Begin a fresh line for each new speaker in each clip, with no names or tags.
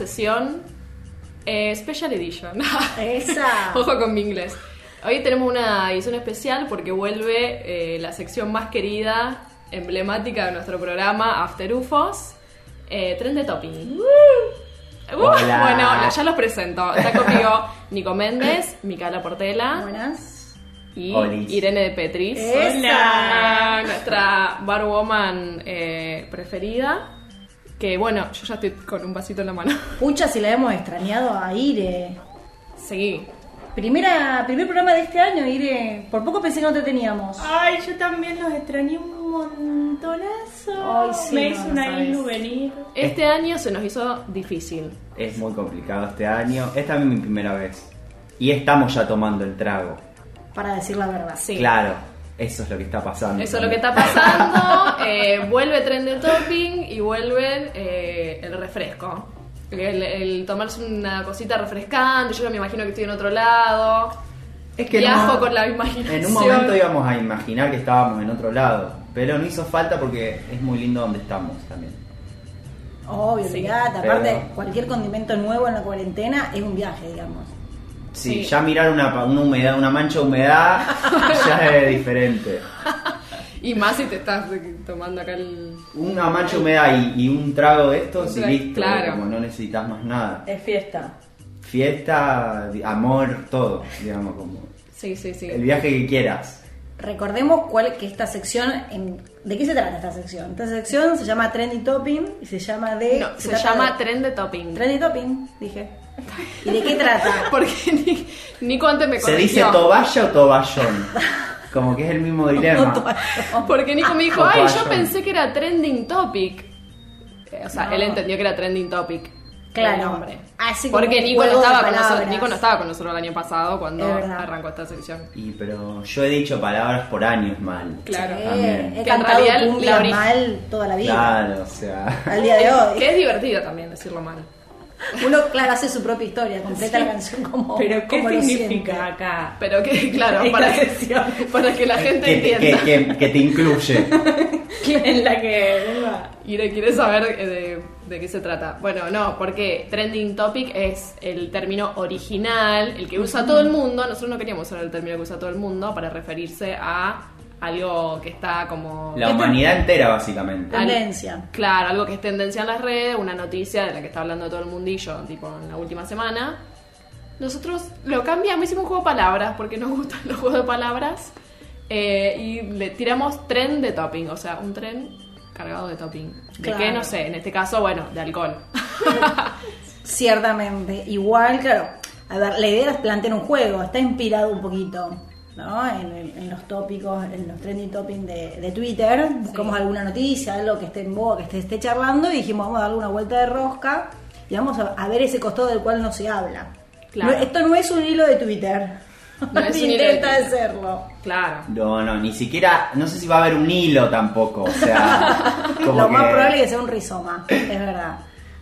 sesión eh, Special Edition.
Esa.
Ojo con mi inglés. Hoy tenemos una edición especial porque vuelve eh, la sección más querida, emblemática de nuestro programa, After UFOs, eh, Trend de Topping. Uh,
Hola.
Bueno, ya los presento. Está conmigo Nico Méndez, Micaela Portela
Buenas.
y
Olis.
Irene de Petris.
Esa.
Nuestra barwoman eh, preferida. Que bueno, yo ya estoy con un vasito en la mano.
Pucha, si la hemos extrañado a Ire.
Seguí.
Primera, primer programa de este año, Ire. Por poco pensé que no te teníamos.
Ay, yo también los extrañé un montonazo.
Ay, sí,
Me
no,
hizo
no
una ilu venir.
Este año se nos hizo difícil.
Es muy complicado este año. Esta es mi primera vez. Y estamos ya tomando el trago.
Para decir la verdad.
Sí.
Claro, eso es lo que está pasando.
Eso es lo que está pasando. eh, vuelve Trend de Topping y vuelve eh, el refresco. El, el tomarse una cosita refrescante. Yo me imagino que estoy en otro lado.
Es que
Viajo
un-
con la imaginación.
En un momento íbamos a imaginar que estábamos en otro lado. Pero no hizo falta porque es muy lindo donde estamos también.
Obvio,
Sí,
pero-
Aparte, cualquier condimento nuevo en la cuarentena es un viaje, digamos.
Sí,
Sí.
ya mirar una, una humedad, una mancha de humedad ya es diferente.
Y más si te estás tomando acá el.
Una mancha de humedad y, y un trago de estos y
Claro.
listo. Como no necesitas más nada.
Es fiesta.
Fiesta, amor, todo, digamos, como
Sí, sí, sí.
el viaje que quieras.
Recordemos cuál que esta sección, en- ¿de qué se trata esta sección? Esta sección se llama Trendy Topping y se llama de...
No, se, llama
de-
Trend de Topping.
Trendy Topping, dije. ¿Y de qué trata?
Porque Ni- Nico antes me
¿Se dice
corrigió.
toballa o toballón? Como que es el mismo dilema.
Porque Nico me dijo, ay, yo pensé que era trending topic. Eh, O sea,
No.
él entendió que era trending topic.
Claro. Así como
Porque Nico no, estaba con nosotros. Nico no estaba con nosotros el año pasado cuando arrancó esta sección.
Y pero yo he dicho palabras por años mal.
Claro.
Sí,
También.
he
Que en
cantado
realidad la
mal toda la vida.
Claro, o sea.
Al día de hoy.
Que es divertido también decirlo mal.
Uno, claro, hace su propia historia, completa la canción como.
Pero ¿qué
como lo
significa acá?
Pero que, claro, para para que la gente
Que,
entienda.
que, que- que te incluye.
en la que.
Y le quiere saber eh, de, de qué se trata. Bueno, no, porque trending topic es el término original, el que usa todo el mundo. Nosotros no queríamos usar el término que usa todo el mundo para referirse a algo que está como...
La humanidad entera, básicamente.
Tendencia.
Claro, algo que es tendencia en las redes, una noticia de la que está hablando todo el mundillo, tipo en la última semana. Nosotros lo cambiamos, hicimos un juego de palabras, porque nos gustan los juegos de palabras. eh, y le tiramos tren de topping, o sea, un tren cargado de topping. ¿De
Claro.
qué? No sé, en este caso, bueno, de alcohol.
Ciertamente. Igual, claro. A ver, la idea es plantear un juego, está inspirado un poquito, ¿no? En, el- en los tópicos, en los trending topping de, de Twitter. Buscamos alguna noticia, algo que esté en boga, que esté, esté charlando, y dijimos, vamos a darle una vuelta de rosca y vamos a, a ver ese costado del cual no se habla.
Claro.
No, esto no es un hilo de Twitter.
No es un hilo de
Intenta
Twitter.
hacerlo.
Claro.
No, no, ni siquiera. No sé si va a haber un hilo tampoco. O sea. como
Lo más
que-
probable es que sea un rizoma, es verdad.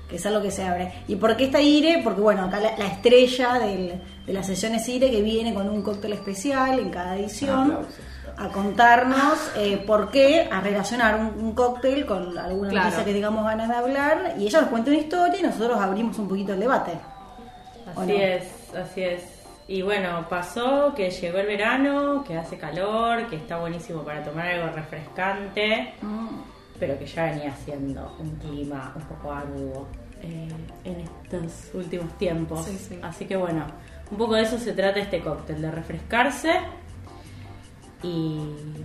Que es algo que se abre. ¿Y por qué está Ire? Porque, bueno, acá la, la estrella del- de la sesión es Ire, que viene con un cóctel especial en cada edición. A contarnos eh, por qué, a relacionar un, un cóctel con alguna
Claro.
noticia que tengamos ganas de hablar. Y ella nos cuenta una historia y nosotros abrimos un poquito el debate. ¿O
Así
no?
es, así es. Y bueno, pasó que llegó el verano, que hace calor, que está buenísimo para tomar algo refrescante,
Mm.
pero que ya venía siendo un clima un poco arduo eh, en estos últimos tiempos.
Sí, sí.
Así que bueno, un poco de eso se trata este cóctel, de refrescarse. Y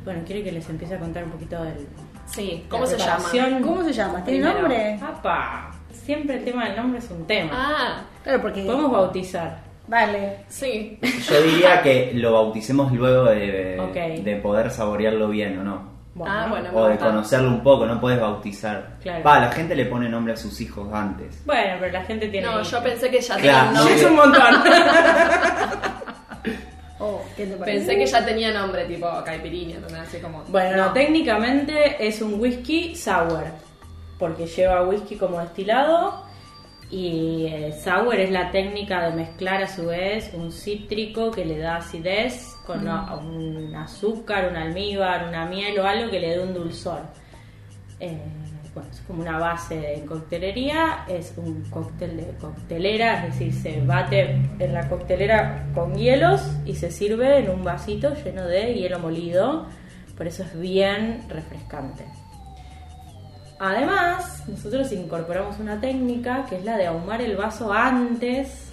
bueno, quiero que les empiece a contar un poquito del...
Sí, ¿cómo se llama?
¿Cómo se llama? ¿Tiene
Primero.
nombre?
¡Apa! Siempre el tema del nombre es un tema.
Ah,
Claro, porque.
Podemos bautizar.
Vale.
sí.
Yo diría que lo bauticemos luego de, de poder saborearlo bien, ¿o no?
Ah, bueno,
O de conocerlo un poco, no puedes bautizar.
Claro.
Va, la gente le pone nombre a sus hijos antes.
Bueno, pero la gente tiene...
No, yo pensé que ya
Claro,
tenía
sí.
nombre.
Es un montón.
Oh, ¿qué te parece?
Pensé que ya tenía nombre, tipo caipirinha, ¿entendés? Así como.
Bueno,
no.
técnicamente es un whisky sour, porque lleva whisky como destilado y eh, sour es la técnica de mezclar a su vez un cítrico que le da acidez con un azúcar, un almíbar, una miel o algo que le dé un dulzor. Eh, bueno, es como una base en coctelería, es un cóctel de coctelera, es decir, se bate en la coctelera con hielos y se sirve en un vasito lleno de hielo molido, por eso es bien refrescante. Además, nosotros incorporamos una técnica que es la de ahumar el vaso antes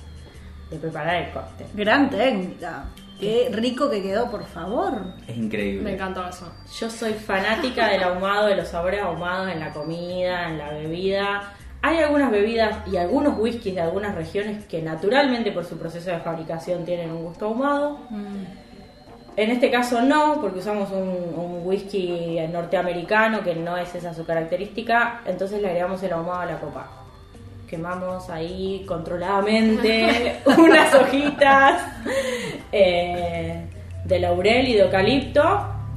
de preparar el cóctel.
Gran técnica. Qué rico que quedó, por favor.
Es increíble.
Me encantó eso.
Yo soy fanática del ahumado, de los sabores ahumados en la comida, en la bebida. Hay algunas bebidas y algunos whiskies de algunas regiones que naturalmente por su proceso de fabricación tienen un gusto ahumado. En este caso no, porque usamos un, un whisky norteamericano que no es esa su característica, entonces le agregamos el ahumado a la copa. Quemamos ahí controladamente unas hojitas eh, de laurel y de eucalipto,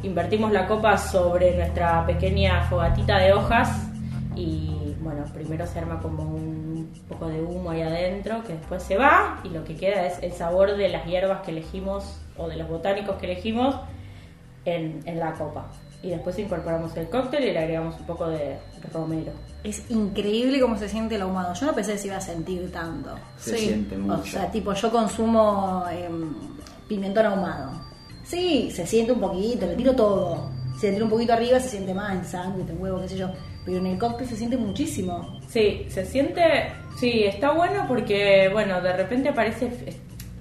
invertimos la copa sobre nuestra pequeña fogatita de hojas y bueno, primero se arma como un poco de humo ahí adentro que después se va y lo que queda es el sabor de las hierbas que elegimos o de los botánicos que elegimos en, en la copa. Y después incorporamos el cóctel y le agregamos un poco de romero.
Es increíble cómo se siente el ahumado. Yo no pensé que se iba a sentir tanto.
Se
Sí.
siente mucho.
O sea, tipo, yo consumo em, pimentón ahumado. Sí, se siente un poquito, le tiro todo. Si le tiro un poquito arriba, se siente más en sangre, en huevo, qué sé yo. Pero en el cóctel se siente muchísimo.
Sí, se siente, sí, está bueno porque, bueno, de repente aparece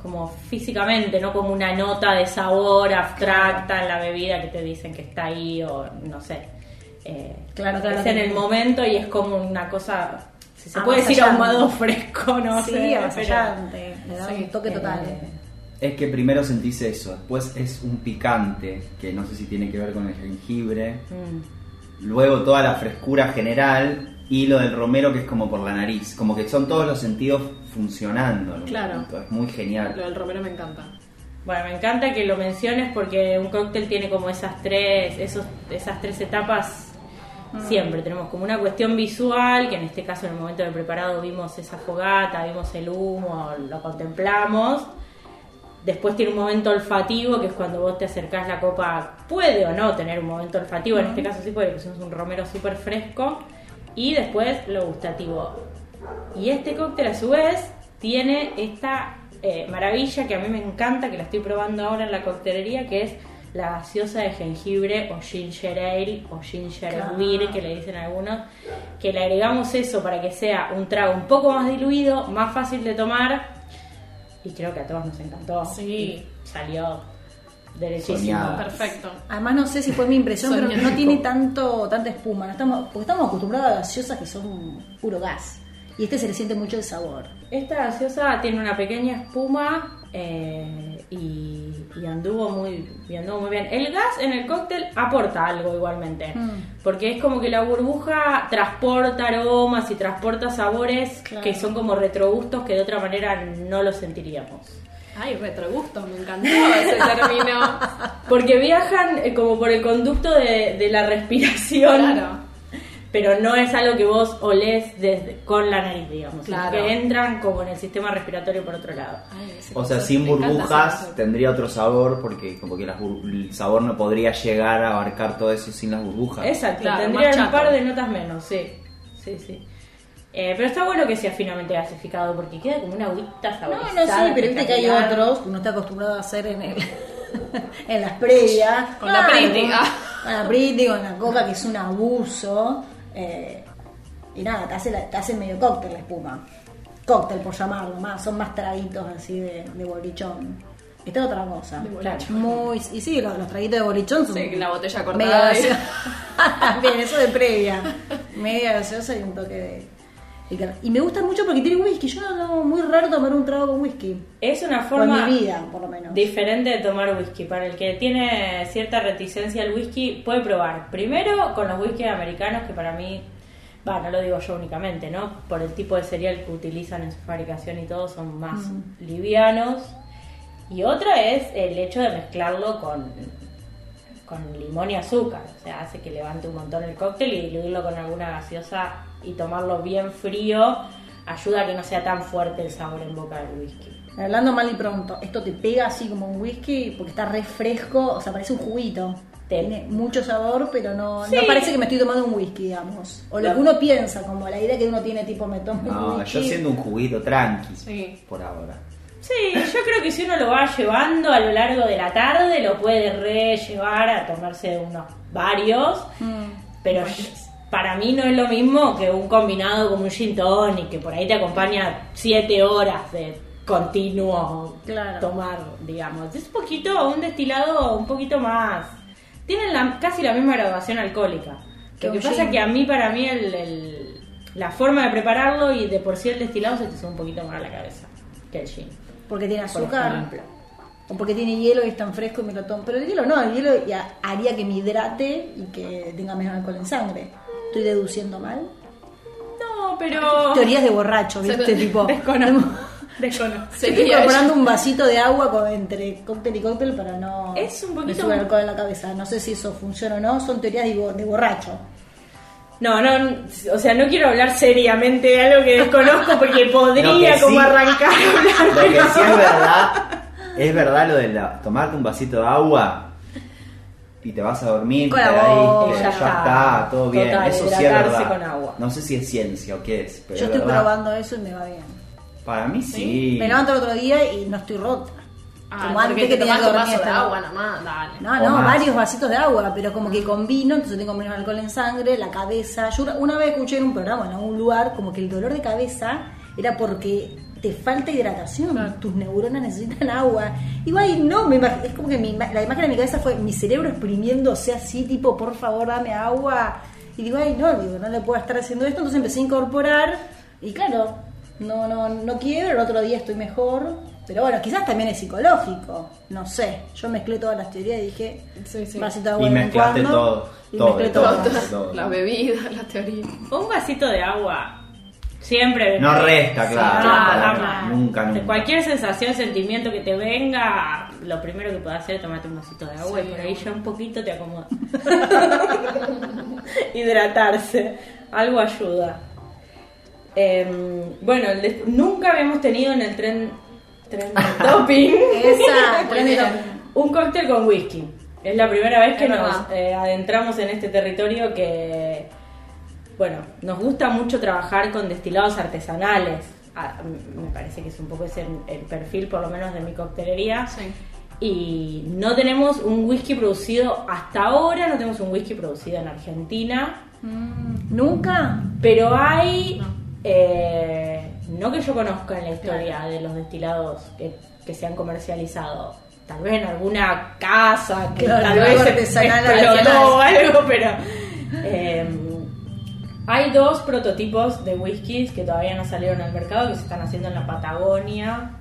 como físicamente, no como una nota de sabor abstracta en la bebida que te dicen que está ahí o no sé. Eh,
Claro, claro,
Es en el momento y es como una cosa, si se puede decir ahumado fresco, no
sí,
sé.
avasallante. Le da
Sí,
un toque
eh,
total.
Es que primero sentís eso, después es un picante, que no sé si tiene que ver con el jengibre,
Mm.
Luego toda la frescura general y lo del romero que es como por la nariz, como que son todos los sentidos funcionando. ¿no?
Claro.
Es muy genial.
Lo del romero me encanta.
Bueno, me encanta que lo menciones porque un cóctel tiene como esas tres, esos, esas tres etapas siempre. Tenemos como una cuestión visual, que en este caso en el momento del preparado vimos esa fogata, vimos el humo, lo contemplamos. Después tiene un momento olfativo, que es cuando vos te acercás la copa, puede o no tener un momento olfativo, en este caso sí, porque le pusimos un romero súper fresco. Y después lo gustativo. Y este cóctel a su vez tiene esta eh, maravilla que a mí me encanta, que la estoy probando ahora en la coctelería, que es la gaseosa de jengibre o ginger ale o ginger
Claro.
beer que le dicen algunos, que le agregamos eso para que sea un trago un poco más diluido, más fácil de tomar y creo que a todos nos encantó.
Sí.
Y salió derechísimo.
Perfecto.
Además, no sé si fue mi impresión, pero no tiene tanto tanta espuma. No estamos, porque estamos acostumbrados a gaseosas que son puro gas. Y este se le siente mucho el sabor.
Esta gaseosa tiene una pequeña espuma eh, y, y anduvo muy, y anduvo muy bien. El gas en el cóctel aporta algo igualmente,
Mm.
porque es como que la burbuja transporta aromas y transporta sabores
Claro.
que son como retrogustos que de otra manera no los sentiríamos.
Ay, retrogusto, me encantó ese término.
Porque viajan eh, como por el conducto de, de la respiración.
Claro.
Pero no es algo que vos olés desde, con la nariz, digamos,
Claro.
que entran como en el sistema respiratorio por otro lado.
Ay,
O sea, sin burbujas tendría otro sabor porque como que las bur- el sabor no podría llegar a abarcar todo eso sin las burbujas.
Exacto,
Claro,
tendría un par de notas menos, sí, sí, sí. Eh, pero está bueno que sea finamente gasificado porque queda como una agüita
No,
saborizada.
no, sí, pero viste que hay otros que uno está acostumbrado a hacer en el, en las previas.
Con la
Claro,
Priti,
Con,
ah.
con la Priti, con la coca, que es un abuso. Eh, y nada, te hace, la- te hace medio cóctel la espuma. Cóctel, por llamarlo, más, son más traguitos así de, de bolichón. Esta es otra cosa. Claro, muy, y sí, los, los traguitos de bolichón son.
Sí, la botella cortada.
También, eso de previa. Media gaseosa y un toque de. Y, me gusta mucho porque tiene whisky. Yo no, no, muy raro tomar un trago con whisky.
Es una forma
mi vida, por lo menos.
diferente de tomar whisky. Para el que tiene cierta reticencia al whisky, puede probar. Primero con los whisky americanos, que para mí, va, no lo digo yo únicamente, ¿no? Por el tipo de cereal que utilizan en su fabricación y todo, son más livianos. Y otra es el hecho de mezclarlo con, con limón y azúcar. O sea, hace que levante un montón el cóctel y diluirlo con alguna gaseosa y tomarlo bien frío ayuda a que no sea tan fuerte el sabor en boca del whisky.
Hablando mal y pronto, esto te pega así como un whisky porque está re fresco, o sea, parece un juguito. Tiene mucho sabor, pero no,
Sí.
no parece que me estoy tomando un whisky, digamos. O lo que uno piensa, como la idea que uno tiene, tipo, me tomo
No,
un whisky.
yo siendo un juguito tranqui
Sí.
por ahora.
Sí, yo creo que si uno lo va llevando a lo largo de la tarde, lo puede re llevar a tomarse unos varios,
Mm.
pero para mí no es lo mismo que un combinado como un gin tonic, que por ahí te acompaña siete horas de continuo
Claro.
tomar, digamos. Es un poquito, un destilado un poquito más... Tienen la- casi la misma graduación alcohólica.
Que
Lo que pasa
gin.
es que a mí, para mí, el, el- la forma de prepararlo y de por sí el destilado se te sube un poquito más a la cabeza que el gin.
Porque tiene azúcar. O porque tiene hielo y es tan fresco y me lo tomo. Pero el hielo no, el hielo ya haría que me hidrate y que tenga menos alcohol en sangre. Estoy deduciendo mal.
No, pero...
Teorías de borracho, ¿viste? Tipo.
Desconozco. Desconozco.
Estoy incorporando un vasito de agua con- entre cóctel y cóctel para no
Es un
me
poquito-
sube alcohol en la cabeza. No sé si eso funciona o no, son teorías de, bo- de borracho.
No, no, o sea, no quiero hablar seriamente de algo que desconozco porque podría como
sí-
arrancar.
Lo que sí es verdad, es verdad lo de la- tomarte un vasito de agua y te vas a dormir,
Con
te
la
te-
Ya
ya
está.
está, todo bien.
Total,
Eso sí es verdad.
con agua.
No sé si es ciencia o qué es, pero
Yo
es
estoy
verdad.
probando eso y me va bien.
Para mí sí.
Me levanto el otro día y no estoy rota.
Ah,
Como antes que
te
tenía que dormir
vaso de agua nomás, dale.
No, no,
más.
varios vasitos de agua, pero como que combino, entonces tengo menos alcohol en sangre, la cabeza. Yo una, una vez escuché en un programa, en algún lugar, como que el dolor de cabeza era porque te falta hidratación, tus neuronas necesitan agua. Igual no, me es como que mi la imagen de mi cabeza fue mi cerebro exprimiéndose así, tipo, por favor, dame agua. Y digo, ay, no, digo, no le puedo estar haciendo esto, entonces empecé a incorporar y claro, no, no, no quiero, el otro día estoy mejor. Pero bueno, quizás también es psicológico, no sé. Yo mezclé todas las teorías y dije,
Sí, sí.
vasito de agua
Y mezclaste
cuando,
todo,
y
todo,
mezclé
todo,
todo.
todo. todo.
Las bebidas, las teorías.
Un vasito de agua siempre...
No resta,
Sí,
claro.
nada.
Nunca,
De
nunca.
cualquier sensación, sentimiento que te venga, lo primero que puedes hacer es tomarte un vasito de agua
Sí.
y por ahí ya un poquito te acomoda. Hidratarse, algo ayuda. Em, bueno, nunca habíamos tenido en el tren, tren de topping
Esa,
un cóctel con whisky. Es la primera vez que
Es
nos eh, adentramos en este territorio que, bueno, nos gusta mucho trabajar con destilados artesanales. Ah, me parece que es un poco ese el perfil, por lo menos, de mi coctelería.
Sí.
Y no tenemos un whisky producido, hasta ahora no tenemos un whisky producido en Argentina,
Mm, ¿Nunca?
pero hay, eh, no que yo conozca en la historia de los destilados que, que se han comercializado, tal vez en alguna casa que
Claro,
tal
algo
vez
artesanal,
explotó o
artesanal.
algo, pero eh, hay dos prototipos de whiskies que todavía no salieron al mercado que se están haciendo en la Patagonia.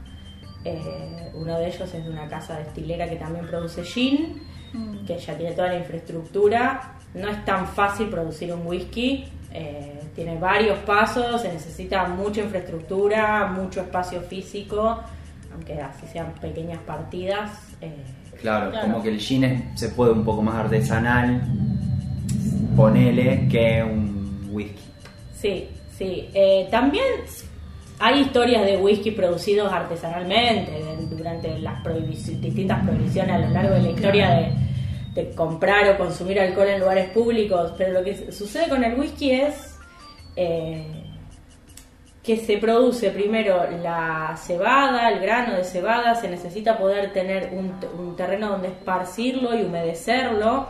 Eh, uno de ellos es de una casa destilera que también produce gin, que ya tiene toda la infraestructura. No es tan fácil producir un whisky, eh, tiene varios pasos, se necesita mucha infraestructura, mucho espacio físico, aunque así sean pequeñas partidas. eh,
Claro,
Claro.
como que el gin es- se puede un poco más artesanal, ponele, que un whisky.
Sí, sí. Eh, también hay historias de whisky producidos artesanalmente durante las prohibici- distintas prohibiciones a lo largo de la historia de, de comprar o consumir alcohol en lugares públicos, pero lo que sucede con el whisky es eh, que se produce primero la cebada, el grano de cebada, se necesita poder tener un, un terreno donde esparcirlo y humedecerlo.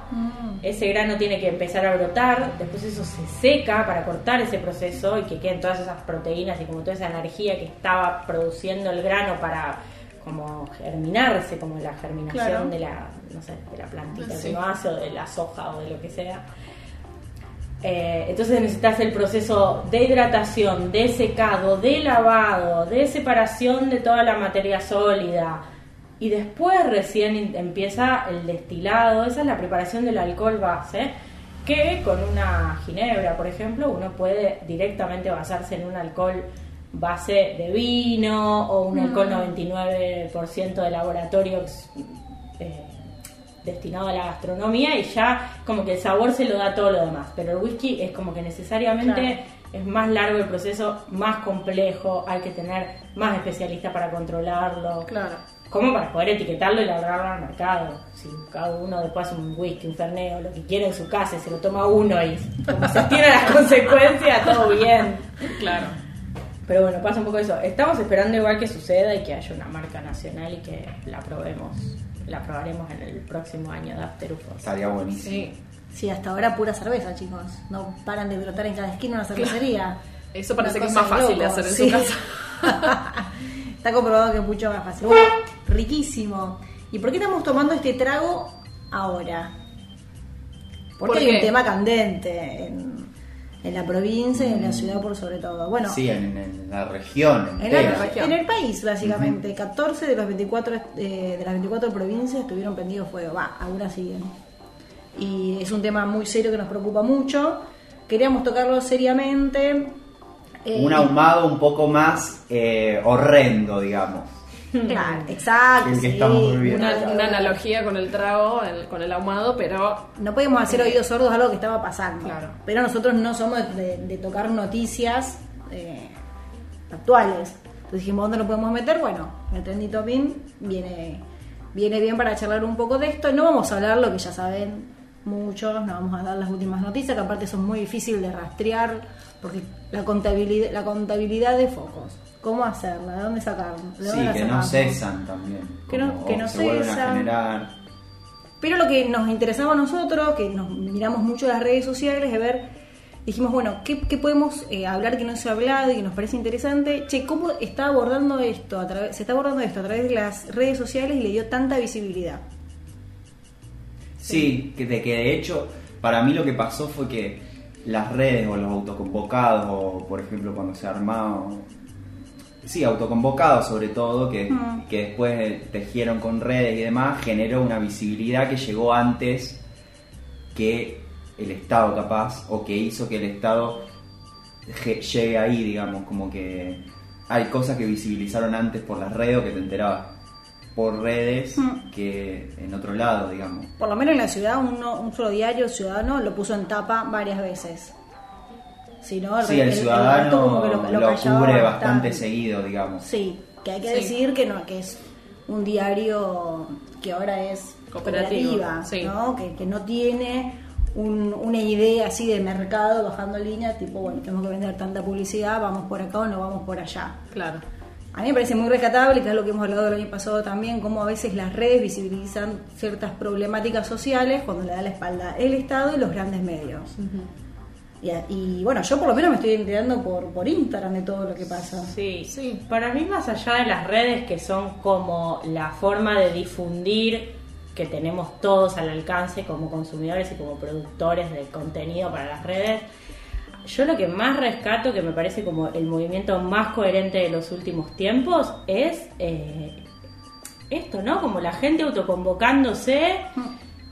Ese grano tiene que empezar a brotar, después eso se seca para cortar ese proceso y que queden todas esas proteínas y como toda esa energía que estaba produciendo el grano para como germinarse, como la germinación
Claro.
de la, no sé, de la plantita
Sí.
que uno hace o de la soja o de lo que sea. Eh, entonces necesitas el proceso de hidratación, de secado, de lavado, de separación de toda la materia sólida. Y después recién empieza el destilado, esa es la preparación del alcohol base, que con una ginebra, por ejemplo, uno puede directamente basarse en un alcohol base de vino o un alcohol 99% de laboratorio eh, destinado a la gastronomía y ya como que el sabor se lo da todo lo demás. Pero el whisky es como que necesariamente
Claro.
es más largo el proceso, más complejo, hay que tener más especialistas para controlarlo.
Claro.
como para poder etiquetarlo y largarlo al mercado. Si cada uno después hace un whisky, un ferneo, lo que quiera en su casa y se lo toma uno y como se tiene las consecuencias, todo bien.
Claro.
Pero bueno, pasa un poco eso. Estamos esperando igual que suceda y que haya una marca nacional y que la probemos. La probaremos en el próximo año de After UFOs.
Estaría buenísimo.
Sí.
Sí, hasta ahora pura cerveza, chicos. No paran de brotar en cada esquina una cervecería.
Eso parece
Una
que es más fácil de hacer en
sí.
su casa.
Está comprobado que es mucho más fácil. Bueno, riquísimo. ¿Y por qué estamos tomando este trago ahora? Porque
¿Por
hay un tema candente en, en la provincia y en la ciudad por sobre todo. Bueno,
Sí, en, en la región
en,
entera.
la-
región.
en el país básicamente. 14 de los 24 eh, de las 24 provincias estuvieron prendidos fuego. Va, algunas siguen. Y es un tema muy serio que nos preocupa mucho. Queríamos tocarlo seriamente. Eh,
Un ahumado un poco más eh, horrendo, digamos.
Claro, exacto.
El que
sí.
estamos viviendo.
Una, una analogía con el trago, el- con el ahumado, pero
No podíamos hacer oídos sordos a algo que estaba pasando.
Claro.
Pero nosotros no somos de, de tocar noticias eh, actuales. Entonces dijimos, ¿dónde lo podemos meter? Bueno, el Trendy Topping viene, viene bien para charlar un poco de esto. No vamos a hablar lo que ya saben muchos, no vamos a dar las últimas noticias, que aparte son muy difíciles de rastrear, porque la contabilidad, la contabilidad de focos, ¿cómo hacerla? ¿De dónde sacarla? ¿De dónde
Sí,
la
que no cesan también.
Que no- que no
se vuelven a
cesan.
generar.
Pero lo que nos interesaba a nosotros, que nos miramos mucho las redes sociales, es ver, dijimos, bueno, ¿qué, qué podemos eh, hablar que no se ha hablado y que nos parece interesante? Che, ¿cómo está abordando esto? A través, se está abordando esto a través de las redes sociales y le dio tanta visibilidad.
Sí, que de que de hecho, para mí lo que pasó fue que las redes o los autoconvocados, o por ejemplo cuando se armaba, sí, autoconvocados sobre todo, que,
Mm.
que después tejieron con redes y demás, generó una visibilidad que llegó antes que el Estado capaz, o que hizo que el Estado llegue ahí, digamos, como que hay cosas que visibilizaron antes por las redes o que te enterabas por redes
Mm.
que en otro lado, digamos.
Por lo menos en la ciudad, uno- un solo diario ciudadano lo puso en tapa varias veces. El,
Sí, el,
el-
ciudadano
como que
lo,
lo- lo callaba
cubre bastante seguido, digamos.
Sí, que hay que
Sí.
decir que no que es un diario que ahora es
Cooperativo,
cooperativa,
sí.
¿no? Que, que no tiene un- una idea así de mercado bajando línea, tipo, bueno, tenemos que vender tanta publicidad, vamos por acá o no vamos por allá.
claro.
A mí me parece muy rescatable, que es lo que hemos hablado el año pasado también, cómo a veces las redes visibilizan ciertas problemáticas sociales cuando le da la espalda el Estado y los grandes medios. Y, bueno, yo por lo menos me estoy enterando por, por Instagram de todo lo que pasa.
Sí,
Sí.
Para mí, más allá de las redes que son como la forma de difundir que tenemos todos al alcance como consumidores y como productores de contenido para las redes, yo lo que más rescato, que me parece como el movimiento más coherente de los últimos tiempos, es eh, esto, ¿no? Como la gente autoconvocándose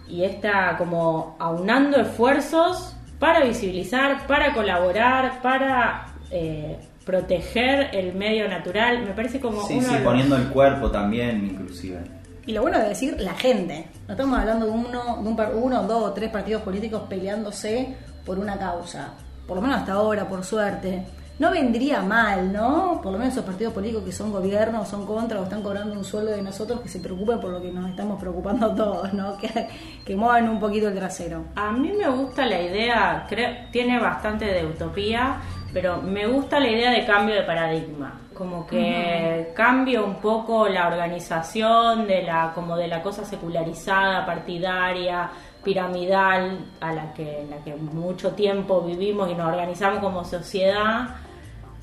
y está como aunando esfuerzos para visibilizar, para colaborar, para eh, proteger el medio natural. Me parece como
Sí,
uno
sí,
de los-
poniendo el cuerpo también, inclusive.
Y lo bueno de decir la gente. No estamos hablando de uno, de un par- uno, dos o tres partidos políticos peleándose por una causa. Por lo menos hasta ahora, por suerte. No vendría mal, ¿no? Por lo menos esos partidos políticos que son gobierno, son contra o están cobrando un sueldo de nosotros, que se preocupen por lo que nos estamos preocupando todos, ¿no? Que, que muevan un poquito el trasero.
A mí me gusta la idea, creo, tiene bastante de utopía, pero me gusta la idea de cambio de paradigma, como que cambio un poco la organización de la como de la cosa secularizada, partidaria, piramidal a la que en la que mucho tiempo vivimos y nos organizamos como sociedad,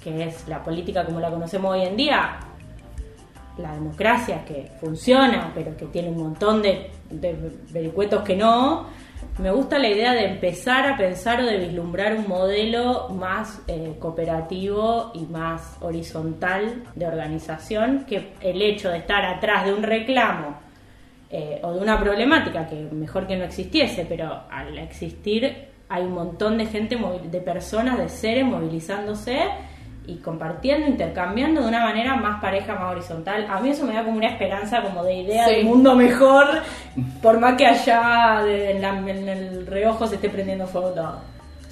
que es la política como la conocemos hoy en día, la democracia que funciona, pero que tiene un montón de, de vericuetos que no, me gusta la idea de empezar a pensar o de vislumbrar un modelo más eh, cooperativo y más horizontal de organización que el hecho de estar atrás de un reclamo eh, o de una problemática que mejor que no existiese, pero al existir hay un montón de gente, de personas, de seres movilizándose y compartiendo, intercambiando de una manera más pareja, más horizontal. A mí eso me da como una esperanza como de idea
Sí.
de mundo mejor, por más que allá de- en, la- en el reojo se esté prendiendo fuego todo.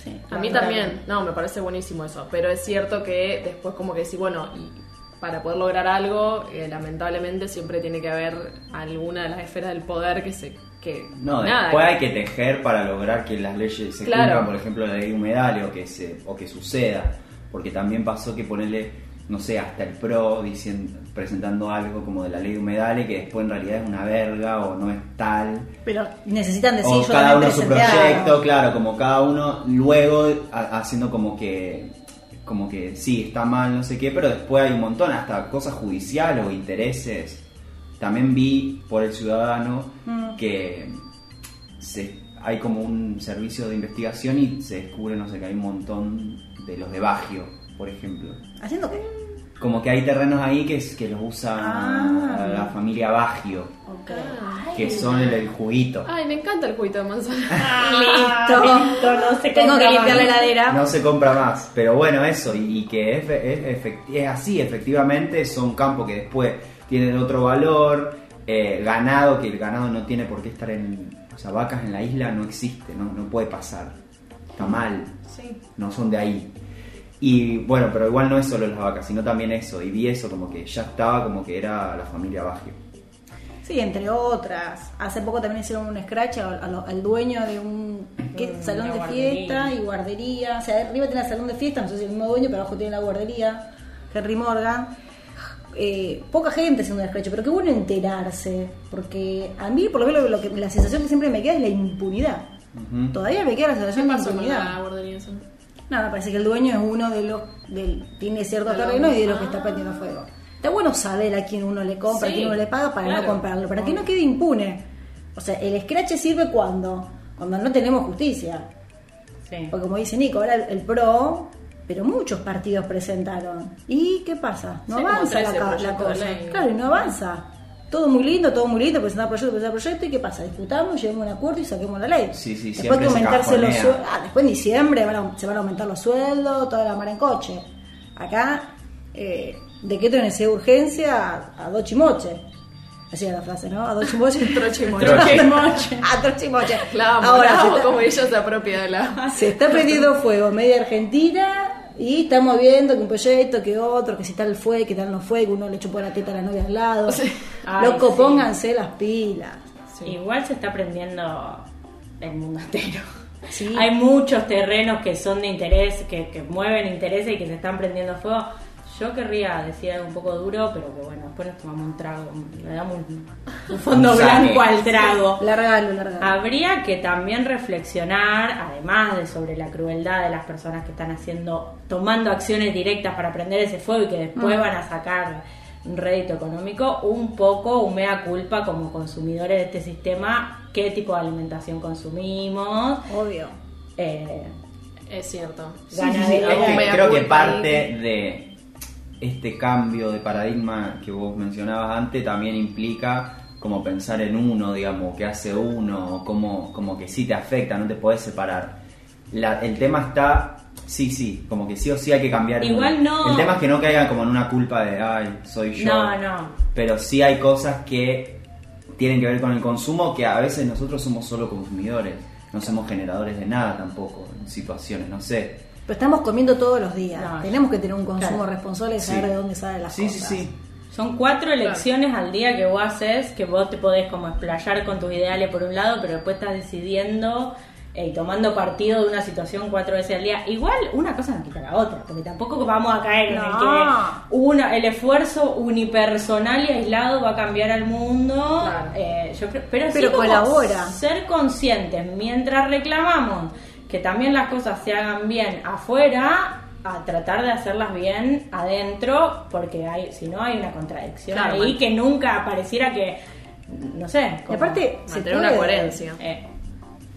Sí.
A mí también, no, me parece buenísimo eso, pero es cierto que después como que decir, bueno, y para poder lograr algo, eh, lamentablemente siempre tiene que haber alguna de las esferas del poder que se... Que,
No,
nada,
después hay que tejer para lograr que las leyes se
Claro.
cumplan, por ejemplo, la ley humedal o que, se, o que suceda. Porque también pasó que ponerle, no sé, hasta el PRO diciendo, presentando algo como de la ley de humedales que después en realidad es una verga o no es tal.
Pero necesitan decir
o cada uno su proyecto, claro, como cada uno luego ha- haciendo como que como que sí, está mal, no sé qué, pero después hay un montón, hasta cosas judiciales o intereses. También vi por el ciudadano
Mm.
que se, hay como un servicio de investigación y se descubre, no sé, que hay un montón de los de Bagio, por ejemplo.
¿Haciendo qué?
Como que hay terrenos ahí que, es- que los usa
Ah.
la familia Bagio,
Ok.
que son el, el juguito.
Ay, me encanta el juguito de manzana.
Listo.
listo, no se
Tengo que limpiar la heladera.
No se compra más, pero bueno, eso, y, y que es, es así, efectivamente, son campos que después tienen otro valor, eh, ganado, que el ganado no tiene por qué estar en, o sea, vacas en la isla no existe, no, no puede pasar, está mal,
Sí.
no son de ahí. Y bueno, pero igual no es solo las vacas, sino también eso, y vi eso como que ya estaba como que era la familia Bagio.
Sí, entre otras. Hace poco también hicieron un scratch al, al- al dueño de un ¿qué? Salón de fiesta y guardería. O sea, arriba tiene el salón de fiesta, no sé si el mismo dueño, pero abajo tiene la guardería. Henry Morgan. Eh, poca gente haciendo un scratch, pero qué bueno enterarse. Porque a mí, por lo menos, lo que, la sensación que siempre me queda es la impunidad. Todavía me queda la
¿Qué
sensación de impunidad.
la guardería esa?
Nada, parece que el dueño es uno de los. Del, tiene cierto terreno y de los que
Ah.
está prendiendo fuego. Está bueno saber a quién uno le compra, a
Sí,
quién uno le paga para
claro.
no comprarlo, para que no quede impune. O sea, el scratch sirve cuando cuando no tenemos justicia.
Sí.
Porque como dice Nico, ahora el, el PRO, pero muchos partidos presentaron. ¿Y qué pasa? No
Sí,
avanza la,
13
ca- la cosa. Claro, y no avanza. Todo muy lindo, todo muy lindo, presentar proyecto, presentar proyecto, ¿y qué pasa? Discutamos, lleguemos a un acuerdo y saquemos la ley.
Sí, sí,
después que
se
aumentarse los sueldos. Ah, después en diciembre van a- se van a aumentar los sueldos, toda la mar en coche. Acá, eh, decreto de necesidad de urgencia a, a dos chimoches. Así era la frase, ¿no? A dos chimoches.
Trochimoche.
Trochimoche. a dos chimoches.
La amo,
Ahora,
amo
está-
como ella se apropia de la...
se está prendiendo fuego media Argentina y estamos viendo que un proyecto, que otro, que si tal fue, que tal no fue, que uno le chupó la teta a la novia al lado.
Sí.
Ay,
Loco,
sí.
pónganse las pilas.
Sí.
Igual se está prendiendo el mundo entero.
Sí.
Hay muchos terrenos que son de interés, que, que mueven intereses y que se están prendiendo fuego. Yo querría decir algo un poco duro, pero que bueno, después nos tomamos un trago, le damos un, un fondo
Un
blanco al trago.
Largalo, largalo.
Habría que también reflexionar, además de sobre la crueldad de las personas que están haciendo, tomando acciones directas para prender ese fuego y que después
Mm.
van a sacar un rédito económico, un poco un mea culpa como consumidores de este sistema, qué tipo de alimentación consumimos.
Obvio.
Eh,
Es cierto.
Ganadera.
Es que
Un mea
creo que parte de este cambio de paradigma que vos mencionabas antes también implica como pensar en uno, digamos, que hace uno, como, como que sí te afecta, no te podés separar. La- el tema está, sí, sí, como que sí o sí hay que cambiar.
Igual
uno.
no-
El tema es que no caigan como en una culpa de, ay, soy yo.
No, no.
Pero sí hay cosas que tienen que ver con el consumo que a veces nosotros somos solo consumidores, no somos generadores de nada tampoco en situaciones, no sé.
Pero estamos comiendo todos los días.
No,
Tenemos que tener un consumo
claro.
responsable y
Sí.
saber de dónde salen las
Sí,
cosas.
sí, sí.
Son cuatro elecciones al día que vos haces, que vos te podés como explayar con tus ideales por un lado, pero después estás decidiendo eh, y tomando partido de una situación cuatro veces al día. Igual una cosa no quita la otra, porque tampoco vamos a caer en el que una, el esfuerzo unipersonal y aislado va a cambiar al mundo.
Claro.
Eh, yo creo- pero sí
Pero
como
colabora.
ser conscientes mientras reclamamos que también las cosas se hagan bien afuera a tratar de hacerlas bien adentro porque hay si no hay una contradicción
Claro,
ahí que nunca pareciera que no sé
Y aparte, se
Mantener una
puede.
coherencia.
eh,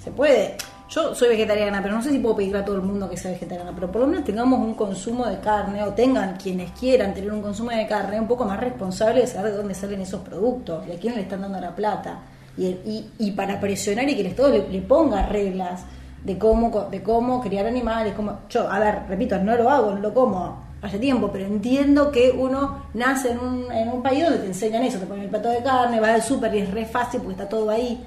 Se puede. Yo soy vegetariana, pero no sé si puedo pedirle a todo el mundo que sea vegetariana, pero por lo menos tengamos un consumo de carne, o tengan quienes quieran tener un consumo de carne un poco más responsable de saber de dónde salen esos productos y a quién le están dando la plata. Y, y, y para presionar y que el Estado le, le ponga reglas de cómo, de cómo criar animales, cómo... Yo, a ver, repito, no lo hago, no lo como hace tiempo, pero entiendo que uno nace en un, en un país donde te enseñan eso, te ponen el plato de carne, vas al súper y es re fácil porque está todo ahí.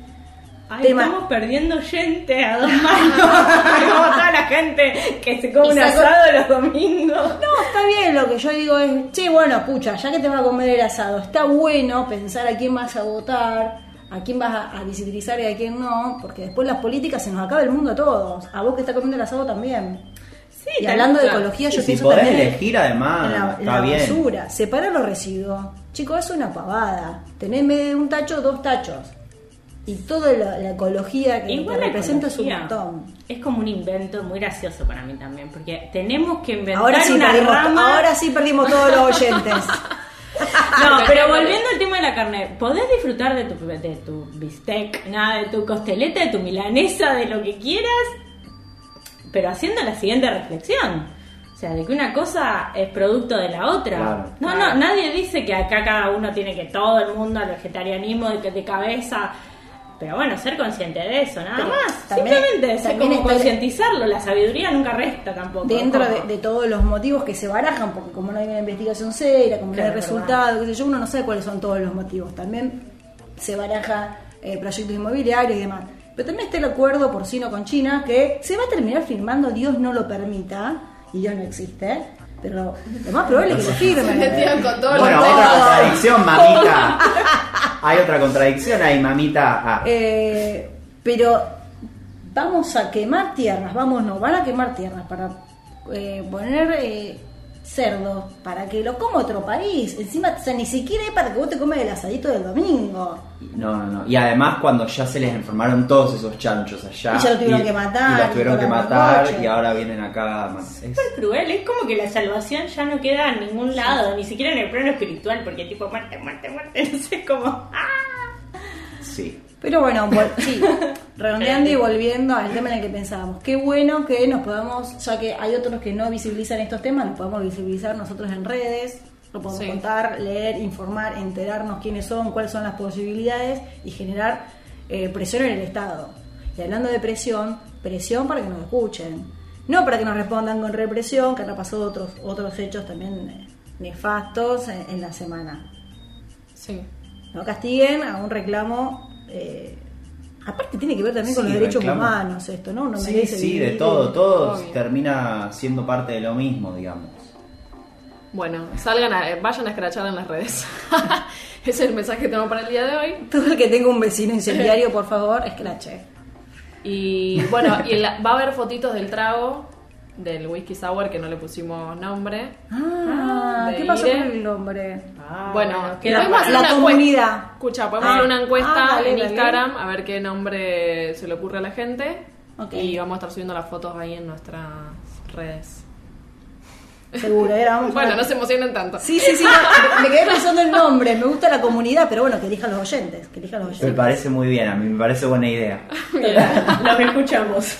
Ay,
tema.
estamos perdiendo gente a dos manos. Como toda la gente que se come un asado los domingos.
No, está bien, lo que yo digo es, che, bueno, pucha, ya que te vas a comer el asado, está bueno pensar a quién vas a votar, a quién vas a, a visibilizar y a quién no, porque después las políticas se nos acaba el mundo a todos. A vos que está comiendo el asado también.
Sí,
y hablando de ecología, yo
si
pienso
podés
también
elegir, además,
en la, en
está
la
bien.
basura. Separar los residuos. Chicos, eso es una pavada. Tener en vez de un tacho, dos tachos. Y toda la, la ecología que,
Igual la
representa es un montón.
Es como un invento muy gracioso para mí también, porque tenemos que inventar
Ahora sí,
una
perdimos,
rama.
ahora sí perdimos todos los oyentes.
No, pero volviendo al tema de la carne, podés disfrutar de tu, de tu bistec, nada, de tu costeleta, de tu milanesa, de lo que quieras, pero haciendo la siguiente reflexión. O sea, de que una cosa es producto de la otra.
Claro.
no,
Claro.
no, nadie dice que acá cada uno tiene que todo el mundo al vegetarianismo de, que- de cabeza. Pero bueno, ser consciente de eso, nada
Pero
más.
también-
Simplemente como concientizarlo. La sabiduría nunca resta tampoco.
dentro de, todos los motivos que se barajan, porque como no hay una investigación seria, como no
Claro,
hay
es
resultado, qué sé yo, uno no sabe cuáles son todos los motivos. También se baraja eh, proyectos inmobiliarios y demás. Pero también está el acuerdo porcino con China que se va a terminar firmando, Dios no lo permita, y Dios no existe, pero lo más probable es que lo firmen.
Bueno, otra contradicción, mamita. Hay otra contradicción ahí, mamita. Ah,
Eh, pero vamos a quemar tierras, vamos, no, van a quemar tierras para eh, poner eh, cerdos para que lo coma otro país. Encima, o sea, ni siquiera es para que vos te comes el asadito del domingo.
No, no, no. Y además cuando ya se les enfermaron todos esos chanchos allá.
Y ya lo tuvieron que matar,
Y los tuvieron que matar y ahora vienen acá. es-
súper cruel, es como que la salvación ya no queda en ningún lado, ni siquiera en el plano espiritual, porque tipo muerte, muerte, muerte, no sé cómo. ¡ah!
Sí.
Pero bueno, sí, redondeando y volviendo al tema en el que pensábamos. Qué bueno que nos podamos, ya que hay otros que no visibilizan estos temas, nos podemos visibilizar nosotros en redes, lo podemos
Sí.
contar, leer, informar, enterarnos quiénes son, cuáles son las posibilidades y generar eh, presión en el Estado. Y hablando de presión, presión para que nos escuchen. No para que nos respondan con represión, que han pasado otros, otros hechos también eh, nefastos en- en la semana
Sí.
no castiguen a un reclamo. Eh, aparte, tiene que ver también con los derechos
reclamo.
humanos, esto, ¿no? Uno
Sí,
merece
sí, de todo. Todo
Obvio.
termina siendo parte de lo mismo, digamos.
Bueno, salgan a, eh, vayan a escrachar en las redes. Ese es el mensaje que tengo para el día de hoy.
Todo el que tenga un vecino incendiario, por favor, escrache.
Y bueno, y la- va a haber fotitos del trago del whisky sour que no le pusimos nombre.
Ah,
de
¿qué pasó
Ire.
con el nombre?
Ah,
bueno,
queda
la-
podemos hacer
la
una
comunidad.
Escucha, podemos
Ah,
hacer una encuesta
ah, dale,
en
dale.
Instagram a ver qué nombre se le ocurre a la gente.
Ok.
Y vamos a estar subiendo las fotos ahí en nuestras redes.
Seguro, era vamos
Bueno, no se emocionen tanto.
Sí, sí, sí, no, me quedé pensando el nombre, me gusta la comunidad, pero bueno, que elijan los oyentes, que elijan los
Me
oyentes.
parece muy bien, a mí me parece buena idea.
Los escuchamos.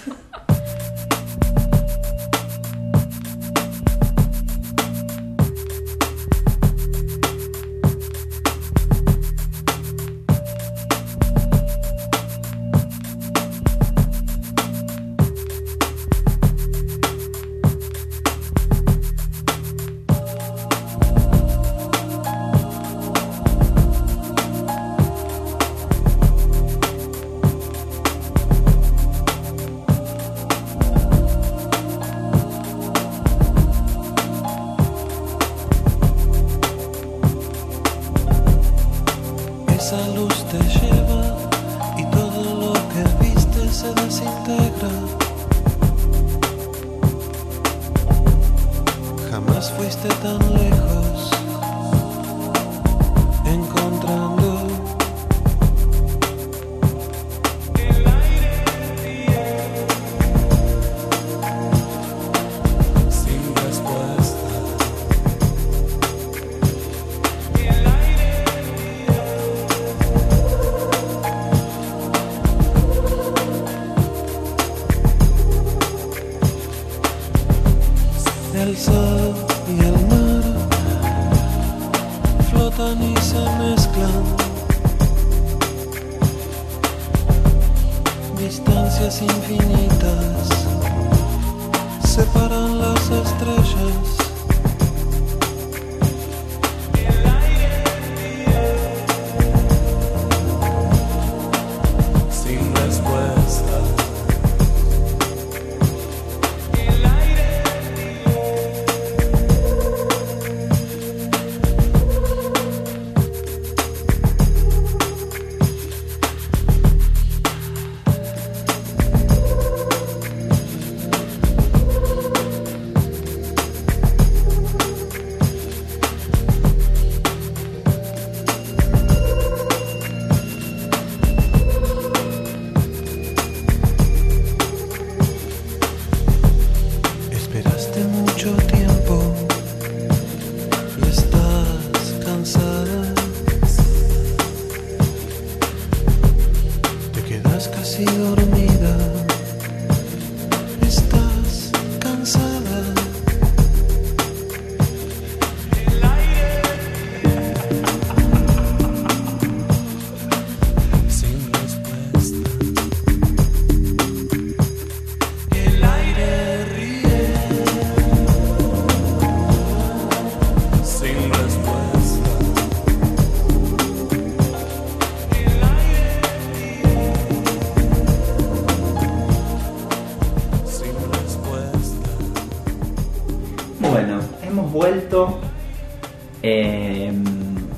Eh,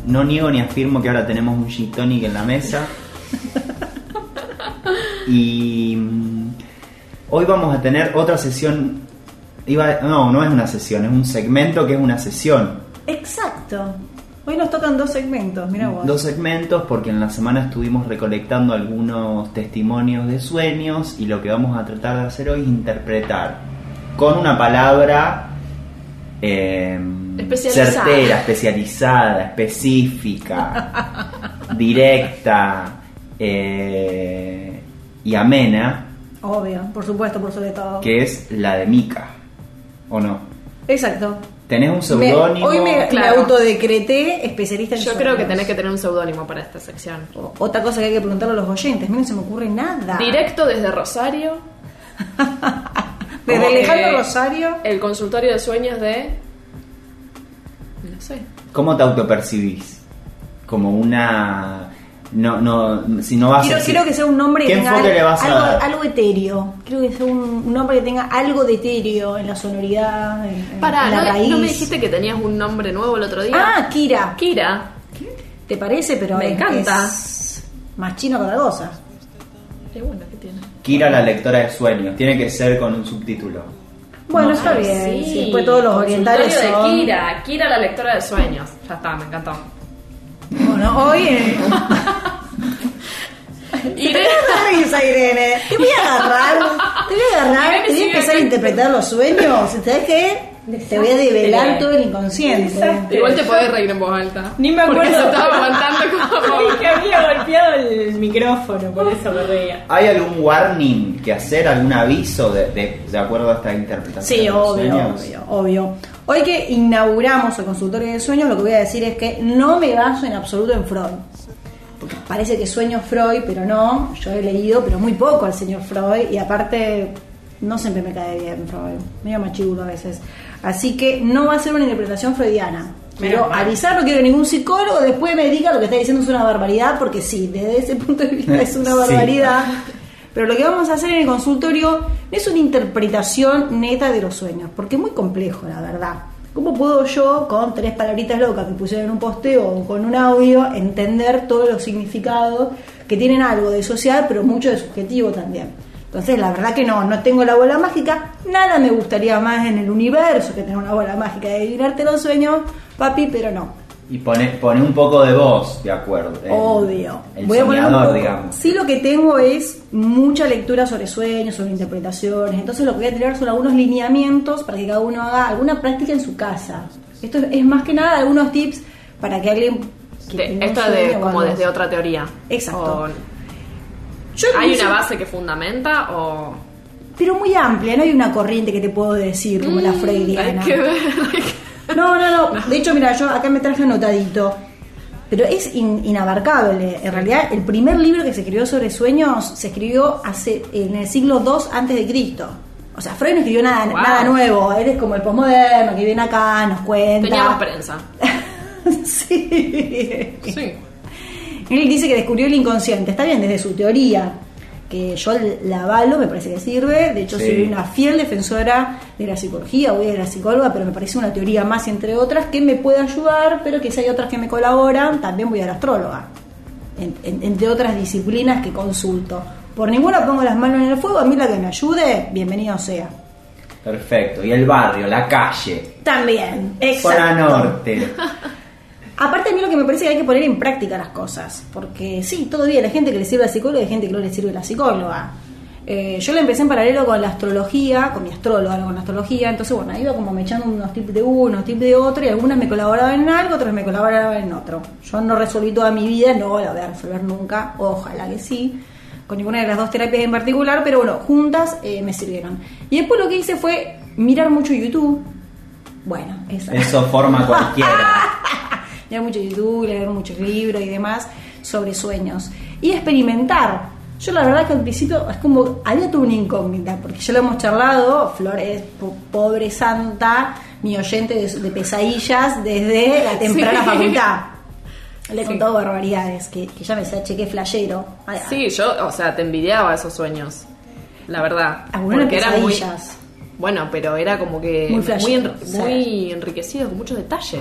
no niego ni afirmo que ahora tenemos un gin tonic en la mesa. Y mm, hoy vamos a tener otra sesión. Iba, no, no es una sesión, es un segmento que es una sesión.
Exacto. Hoy nos tocan dos segmentos, mira vos.
Dos segmentos porque en la semana estuvimos recolectando algunos testimonios de sueños y lo que vamos a tratar de hacer hoy es interpretar con una palabra eh,
Especializada.
certera, especializada, específica, directa eh, y amena,
Obvio, por supuesto, por sobre todo.
que es la de Mika, ¿o no?
Exacto.
¿Tenés un
Me-
seudónimo?
hoy me, me
Claro.
autodecreté especialista en
Yo creo que tenés que tener un seudónimo para esta sección.
O- Otra cosa que hay que preguntarle a los oyentes. A mí no se me ocurre nada.
Directo desde Rosario,
Desde Alejandro
que-
Rosario.
el consultorio de sueños de... No sé.
¿Cómo te autopercibís? Como una... No, no, si no vas
Quiero,
a
quiero que sea un nombre que
¿Qué
tenga
enfoque
algo,
le vas a
algo,
dar?
algo etéreo. Quiero que sea un, un nombre que tenga algo de etéreo en la sonoridad, en, en-
Pará,
en la
¿no,
raíz.
¿no me dijiste que tenías un nombre nuevo el otro día?
Ah, Kira.
Kira.
¿Te parece? Pero
Me
es-
encanta.
es más chino que otra cosa.
Qué bueno que tiene.
Kira la lectora de sueños, tiene que ser con un subtítulo.
Bueno,
No,
está bien.
sí.
Después todos los orientales son...
de Kira. Kira, la lectora de sueños. Ya está, me encantó.
Bueno, hoy... eh,
Irene.
risa, Irene. Te voy a agarrar. Te voy a agarrar.
Irene
Te voy a empezar a interpretar los sueños. ¿Sabes qué? Te voy a develar todo el inconsciente.
Desastre.
Igual te podés reír en voz alta.
Ni me
Porque
acuerdo.
se estaba aguantando como...
Que había golpeado el micrófono, por eso me reía.
¿Hay algún warning que hacer, algún aviso de, de, de acuerdo a esta interpretación?
Sí,
de los
obvio,
sueños?
obvio, obvio. Hoy que inauguramos el consultorio de sueños, lo que voy a decir es que no me baso en absoluto en Freud. Porque parece que sueño Freud, pero no. Yo he leído, pero muy poco al señor Freud. Y aparte, no siempre me cae bien Freud. Medio machirulo a veces. Así que no va a ser una interpretación freudiana.
Mal.
avisar, no quiero que ningún psicólogo después me diga lo que está diciendo es una barbaridad, porque sí, desde ese punto de vista es una
Sí.
barbaridad. Pero lo que vamos a hacer en el consultorio no es una interpretación neta de los sueños, porque es muy complejo, la verdad. ¿Cómo puedo yo, con tres palabritas locas que pusieron en un posteo o con un audio, entender todos los significados que tienen algo de social, pero mucho de subjetivo también? Entonces, la verdad que no, no tengo la bola mágica. Nada me gustaría más en el universo que tener una bola mágica de adivinarte los sueños, papi, pero no.
Y pone, pone un poco de voz, de acuerdo. el-
Obvio.
El
Voy a poner un
soñador, digamos.
Sí, lo que tengo es mucha lectura sobre sueños, sobre interpretaciones. Entonces, lo que voy a tirar son algunos lineamientos para que cada uno haga alguna práctica en su casa. Esto es, es más que nada algunos tips para que alguien. que
De- esto es de, como desde otra teoría.
Exacto.
O-
Yo
¿Hay una base que fundamenta o...?
Pero muy amplia, no hay una corriente que te puedo decir como la
Mm, Hay
freudiana.
que ver. hay que-
No, no, no. De hecho, mira, yo acá me traje anotadito. Pero es in- inabarcable. En realidad, el primer libro que se escribió sobre sueños se escribió hace en el siglo II antes de Cristo. O sea, Freud no escribió nada,
Wow.
nada nuevo. Él es como el posmoderno que viene acá, nos cuenta.
Tenía más prensa.
sí.
Sí.
Él dice que descubrió el inconsciente. Está bien, desde su teoría, que yo la avalo, me parece que sirve. De hecho,
Sí.
soy una fiel defensora de la psicología, voy a la psicóloga, pero me parece una teoría más, entre otras, que me puede ayudar, pero que si hay otras que me colaboran, también voy a la astróloga. En- en- entre otras disciplinas que consulto. Por ninguna pongo las manos en el fuego, a mí la que me ayude, bienvenido sea.
Perfecto. Y el barrio, la calle.
También,
Zona
exacto.
norte.
Aparte a mí lo que me parece que hay que poner en práctica las cosas, porque sí, bien, hay gente que le sirve la psicóloga y hay gente que no le sirve la psicóloga. Eh, yo la empecé en paralelo con la astrología, con mi astróloga, con la astrología, entonces bueno, iba como me echando unos tips de uno, unos tips de otro, y algunas me colaboraban en algo, otras me colaboraban en otro. Yo no resolví toda mi vida, no la voy a resolver nunca, ojalá que sí, con ninguna de las dos terapias en particular, pero bueno, juntas eh, me sirvieron. Y después lo que hice fue mirar mucho YouTube. Bueno, esa.
Eso forma cualquiera.
leer mucho YouTube, leer muchos libros y demás sobre sueños. Y experimentar. Yo la verdad que al principio es como, había toda una incógnita, porque ya lo hemos charlado, Flor es po- pobre santa, mi oyente de, de pesadillas desde la temprana
Sí.
facultad. Le he
Sí.
contado barbaridades, que, que ya me decía, che, qué flashero. Ay,
Sí, yo, o sea, te envidiaba esos sueños. La verdad.
Algunos
Porque eran muy.
pesadillas.
Bueno, pero era como que.
Muy
muy enriquecido, con muchos detalles.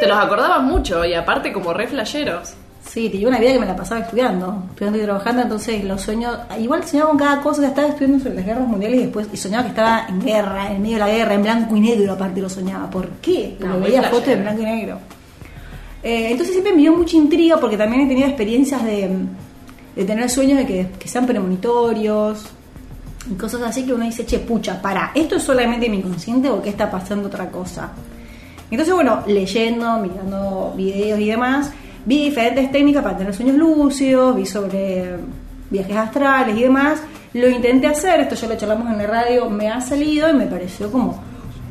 Te los acordabas mucho y aparte como re flasheros.
Sí, tenía una vida que me la pasaba estudiando, estudiando y trabajando, entonces los sueños, igual soñaba con cada cosa, estaba estudiando sobre las guerras mundiales y después y soñaba que estaba en guerra, en medio de la guerra, en blanco y negro aparte lo soñaba. ¿Por qué? Porque
No,
veía fotos en blanco y negro. Eh, entonces siempre me dio mucha intriga porque también he tenido experiencias de, de tener sueños de que, que sean premonitorios y cosas así que uno dice, che, pucha, para, ¿esto es solamente mi inconsciente o qué está pasando otra cosa? Entonces, bueno, leyendo, mirando videos y demás, vi diferentes técnicas para tener sueños lúcidos, vi sobre viajes astrales y demás. Lo intenté hacer, esto ya lo charlamos en la radio, me ha salido y me pareció como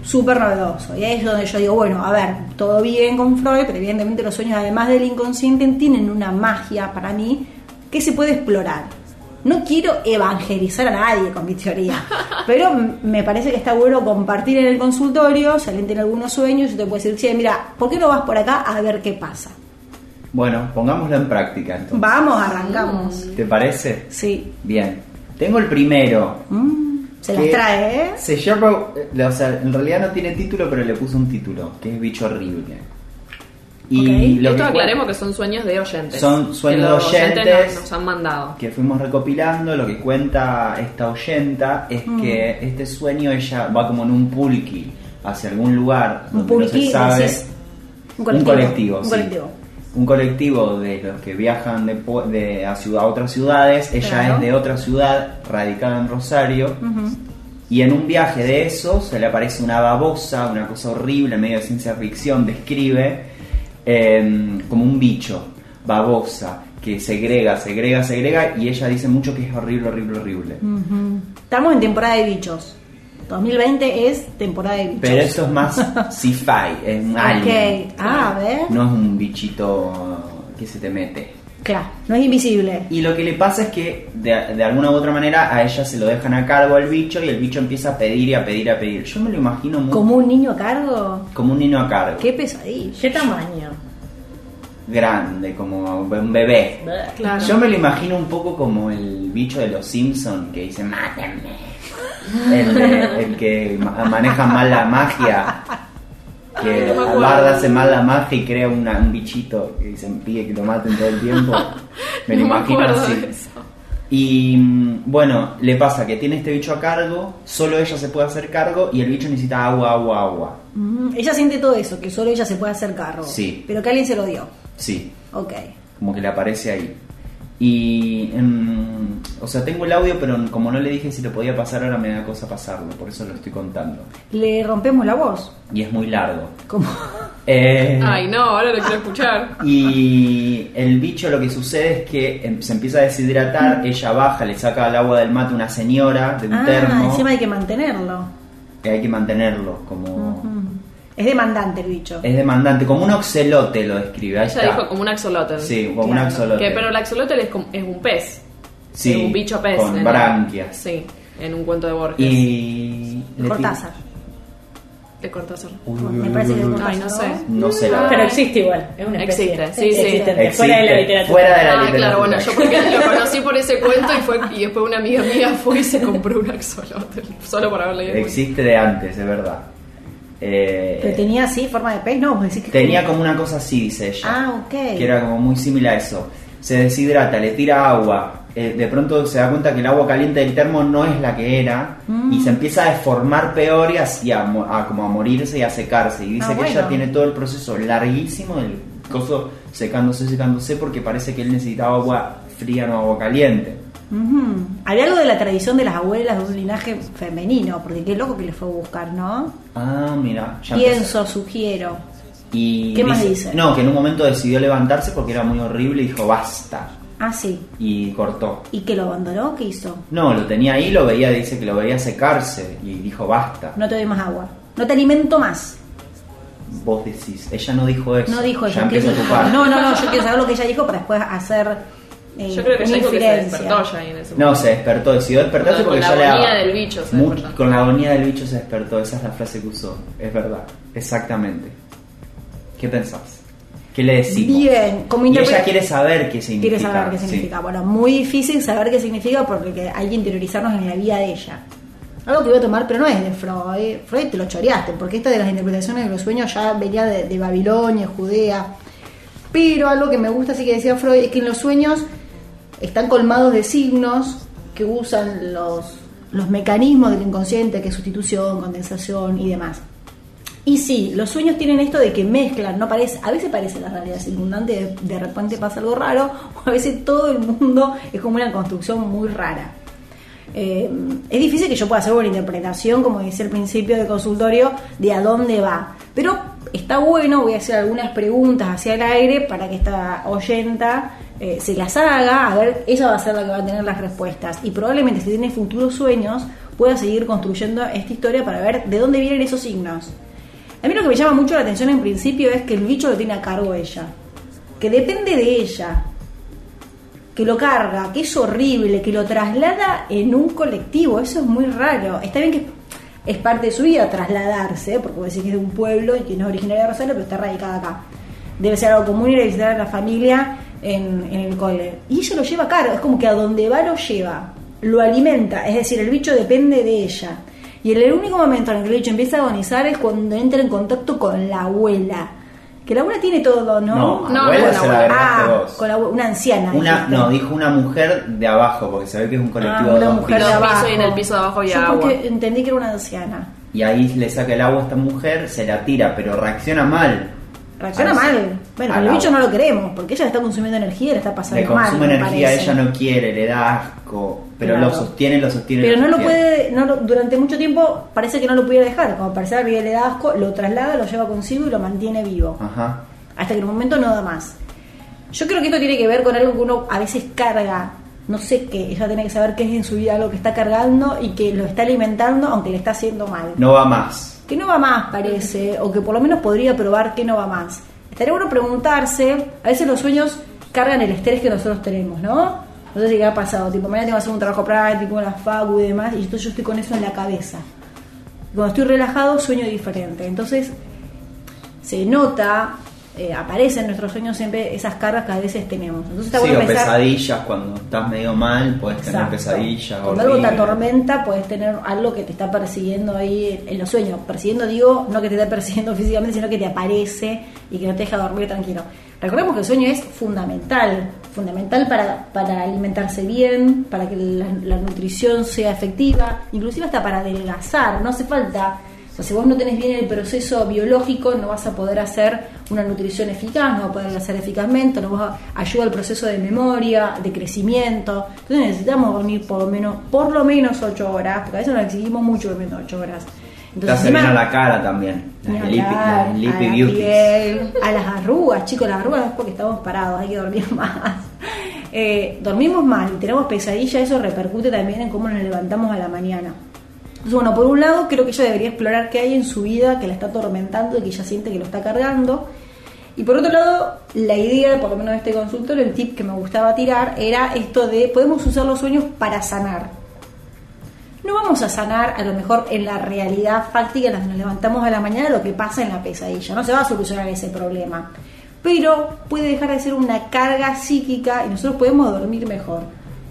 súper novedoso. Y ahí es donde yo digo, bueno, a ver, todo bien con Freud, pero evidentemente los sueños, además del inconsciente, tienen una magia para mí que se puede explorar. No quiero evangelizar a nadie con mi teoría, pero me parece que está bueno compartir en el consultorio, si alguien tiene algunos sueños, yo te puedo decir, che, mira, ¿por qué no vas por acá a ver qué pasa?
Bueno, pongámoslo en práctica entonces.
Vamos, arrancamos.
¿Te parece?
Sí.
Bien. Tengo el primero.
Mm, se las trae, ¿eh?
Se llama, eh, o sea, en realidad no tiene título, pero le puse un título, que es Bicho Horrible. Y lo
Esto
que
aclaremos que son sueños de oyentes.
Son sueños de oyentes.
nos, nos han mandado.
que fuimos recopilando, lo que cuenta esta oyenta es
Mm.
que este sueño ella va como en un pulqui hacia algún lugar
Un
donde no
pulqui,
se sabe.
un
Un
colectivo.
colectivo,
Un
sí.
colectivo.
Un colectivo de los que viajan de, de- a, ciudad, a otras ciudades. Ella
Claro.
es de otra ciudad, radicada en Rosario. Y en un viaje de eso se le aparece una babosa, una cosa horrible, medio de ciencia ficción, describe eh, como un bicho, babosa, que segrega, segrega, segrega, y ella dice mucho que es horrible, horrible, horrible.
Estamos en temporada de bichos. 2020 es temporada de bichos.
Pero esto es más sci-fi, es un alien.
Ah, a ver.
No es un bichito que se te mete.
Claro, no es invisible.
Y lo que le pasa es que de, de alguna u otra manera a ella se lo dejan a cargo al bicho y el bicho empieza a pedir y a pedir y a pedir. Yo me lo imagino muy
Como un niño a cargo.
como un niño a cargo.
Qué pesadilla.
¿Qué tamaño?
Grande, como un bebé.
Claro.
Yo me lo imagino un poco como el bicho de los Simpsons que dice mátenme. El, el que ma- maneja mal la magia. Que
no me acuerdo.
Bard hace mal la magia y crea una- un bichito que se pide que lo maten todo el tiempo. Me lo
No me
imagino
acuerdo
así. Y mm, bueno, le pasa que tiene este bicho a cargo, solo ella se puede hacer cargo y el bicho necesita agua, agua, agua.
Mm, ella siente todo eso, que solo ella se puede hacer cargo.
Sí.
Pero que alguien se lo dio.
Sí,
Ok.
como que le aparece ahí. Y, mm, o sea, tengo el audio, pero como no le dije si lo podía pasar, ahora me da cosa pasarlo, por eso lo estoy contando.
Le rompemos la voz.
Y es muy largo.
Como...
Eh,
Ay, no, ahora lo quiero escuchar.
Y el bicho lo que sucede es que em- se empieza a deshidratar, ella baja, le saca el agua del mate a una señora de un
ah,
termo.
encima hay que mantenerlo.
hay que mantenerlo como...
Es demandante el bicho.
Es demandante, como un oxelote lo describe. Ahí
Ella
está.
dijo como un axolotl.
Sí, como un
Claro.
axolote.
Que, pero el axolotl es, como- es un pez.
Sí,
Es un bicho pez.
con
en-
branquias.
Sí, en un cuento de Borges.
Y. le
Cortázar.
De Cortázar.
Uy,
Me
uy,
parece
uy,
que
uy,
es
uy.
Ay, no sé.
No sé la
Ah.
verdad.
Pero existe igual, es una especie.
Existe, sí, sí.
Existente, fuera de la
Existe,
literatura.
fuera de la
Ah,
literatura.
claro, bueno, yo porque lo conocí por ese cuento y fue y después una amiga mía fue y se compró un axolotl solo por haber leído. el cuento.
Existe de antes, es verdad. Eh,
Pero tenía así forma de pez, no, decís que
tenía como una cosa así, dice ella.
Ah, ok.
Que era como muy similar a eso. Se deshidrata, le tira agua. eh, de pronto se da cuenta que el agua caliente del termo no es la que era.
Mm.
Y se empieza a deformar peor y así a, a como a morirse y a secarse. Y dice
Ah,
que ella tiene todo el proceso larguísimo del coso secándose, secándose, porque parece que él necesitaba agua fría, no agua caliente.
Ujú. Había algo de la tradición de las abuelas de un linaje femenino, porque qué loco que le fue a buscar, ¿no?
Ah, mira, ya
Pienso, sugiero.
Y
¿Qué más dice?
No, que en un momento decidió levantarse porque era muy horrible y dijo basta.
Ah, sí.
y cortó.
¿Y que lo abandonó? ¿Qué hizo?
No, lo tenía ahí, lo veía, dice que lo veía secarse y dijo basta.
No te doy más agua. No te alimento más.
Vos decís, ella no dijo eso.
No dijo
Ya.
¿Qué
empieza a ocupar.
No, no, no, yo quiero saber lo que ella dijo para después hacer eh,
Yo creo que
una
ya dijo que se despertó ya en ese
No,
momento.
se despertó, decidió despertarse
Con
porque
la
ya le
agonía
daba-
del bicho se despertó.
Con la agonía del bicho se despertó, esa es la frase que usó. Es verdad, exactamente. ¿Qué pensás? ¿Qué le decimos?
Bien, como
y ella quiere saber qué significa.
Quiere saber qué
sí.
significa. Bueno, muy difícil saber qué significa porque hay que interiorizarnos en la vida de ella. Algo que voy a tomar, pero no es de Freud. Freud te lo choreaste, porque esta de las interpretaciones de los sueños ya venía de, de Babilonia, Judea. Pero algo que me gusta, así que decía Freud, es que en los sueños están colmados de signos que usan los, los mecanismos del inconsciente, que es sustitución, condensación y demás. Y sí, los sueños tienen esto de que mezclan, no parece, a veces parece la realidad circundante, de, de repente pasa algo raro, o a veces todo el mundo es como una construcción muy rara. Eh, es difícil que yo pueda hacer una interpretación, como decía al principio del consultorio, de a dónde va. Pero está bueno, voy a hacer algunas preguntas hacia el aire para que esta oyenta eh, se las haga, a ver, ella va a ser la que va a tener las respuestas. Y probablemente si tiene futuros sueños, pueda seguir construyendo esta historia para ver de dónde vienen esos signos. A mí lo que me llama mucho la atención en principio es que el bicho lo tiene a cargo ella, que depende de ella, que lo carga, que es horrible, que lo traslada en un colectivo, eso es muy raro. Está bien que es parte de su vida trasladarse, porque puede decir que es de un pueblo y que no es originaria de Rosario, pero está radicada acá. Debe ser algo común ir a visitar a la familia en, en el cole. Y ella lo lleva a cargo, es como que a donde va lo lleva, lo alimenta, es decir, el bicho depende de ella. Y el único momento en el que el bicho empieza a agonizar es cuando entra en contacto con la abuela. Que la abuela tiene todo, ¿no?
No,
No,
abuela se
la
Ah,
vos.
con la abue- una anciana.
Una,
dijiste.
no, dijo una mujer de abajo, porque se ve que es un colectivo
Ah,
de
una
dos
mujer de abajo.
y en el piso de abajo había
Yo
agua.
porque entendí que era una anciana.
Y ahí le saca el agua a esta mujer, se la tira, pero reacciona mal.
Reacciona
Al-
mal. Bueno,
al
el bicho no lo queremos, porque ella está consumiendo energía y le está pasando
Le
mal.
consume
me
energía, ella no quiere, le da asco, pero
Claro.
lo sostiene, lo sostiene.
Pero no lo puede, no lo- durante mucho tiempo parece que no lo pudiera dejar. Como parece que le da asco, lo traslada, lo lleva consigo y lo mantiene vivo.
Ajá.
hasta que en un momento no da más. Yo creo que esto tiene que ver con algo que uno a veces carga, no sé qué, ella tiene que saber qué es en su vida algo que está cargando y que lo está alimentando aunque le está haciendo mal.
No va más.
Que no va más, parece, o que por lo menos podría probar que no va más. Estaría bueno preguntarse, a veces los sueños cargan el estrés que nosotros tenemos, ¿no? No sé si ha pasado, tipo, mañana tengo que hacer un trabajo práctico, la facu y demás, y entonces yo estoy con eso en la cabeza. Cuando estoy relajado sueño diferente. Entonces se nota, eh, aparecen en nuestros sueños siempre esas cargas que a veces tenemos. Entonces está
Sí,
bueno
o
pensar-
pesadillas, cuando estás medio mal, puedes tener
Exacto.
pesadillas.
Cuando algo te atormenta, puedes tener algo que te está persiguiendo ahí en los sueños. Persiguiendo, digo, no que te esté persiguiendo físicamente, sino que te aparece y que no te deja dormir tranquilo. Recordemos que el sueño es fundamental, fundamental para, para alimentarse bien, para que la, la nutrición sea efectiva, inclusive hasta para adelgazar. No hace falta, sea, si vos no tenés bien el proceso biológico, no vas a poder hacer una nutrición eficaz, no vas a poder hacer eficazmente, no vas a ayuda al proceso de memoria, de crecimiento. Entonces necesitamos dormir por lo menos, por lo menos 8 horas, porque a veces nos exigimos mucho durmiendo 8 horas.
Te hace a la cara también. lipi, lipi
a la piel, a las arrugas, chicos, las arrugas es porque estamos parados, hay que dormir más. Eh, dormimos mal y tenemos pesadilla, eso repercute también en cómo nos levantamos a la mañana. Bueno, por un lado creo que ella debería explorar qué hay en su vida que la está atormentando y que ella siente que lo está cargando. Y por otro lado, la idea, por lo menos de este consultorio, el tip que me gustaba tirar era esto de podemos usar los sueños para sanar. No vamos a sanar a lo mejor en la realidad fáctica que nos levantamos a la mañana lo que pasa en la pesadilla. No se va a solucionar ese problema. Pero puede dejar de ser una carga psíquica y nosotros podemos dormir mejor.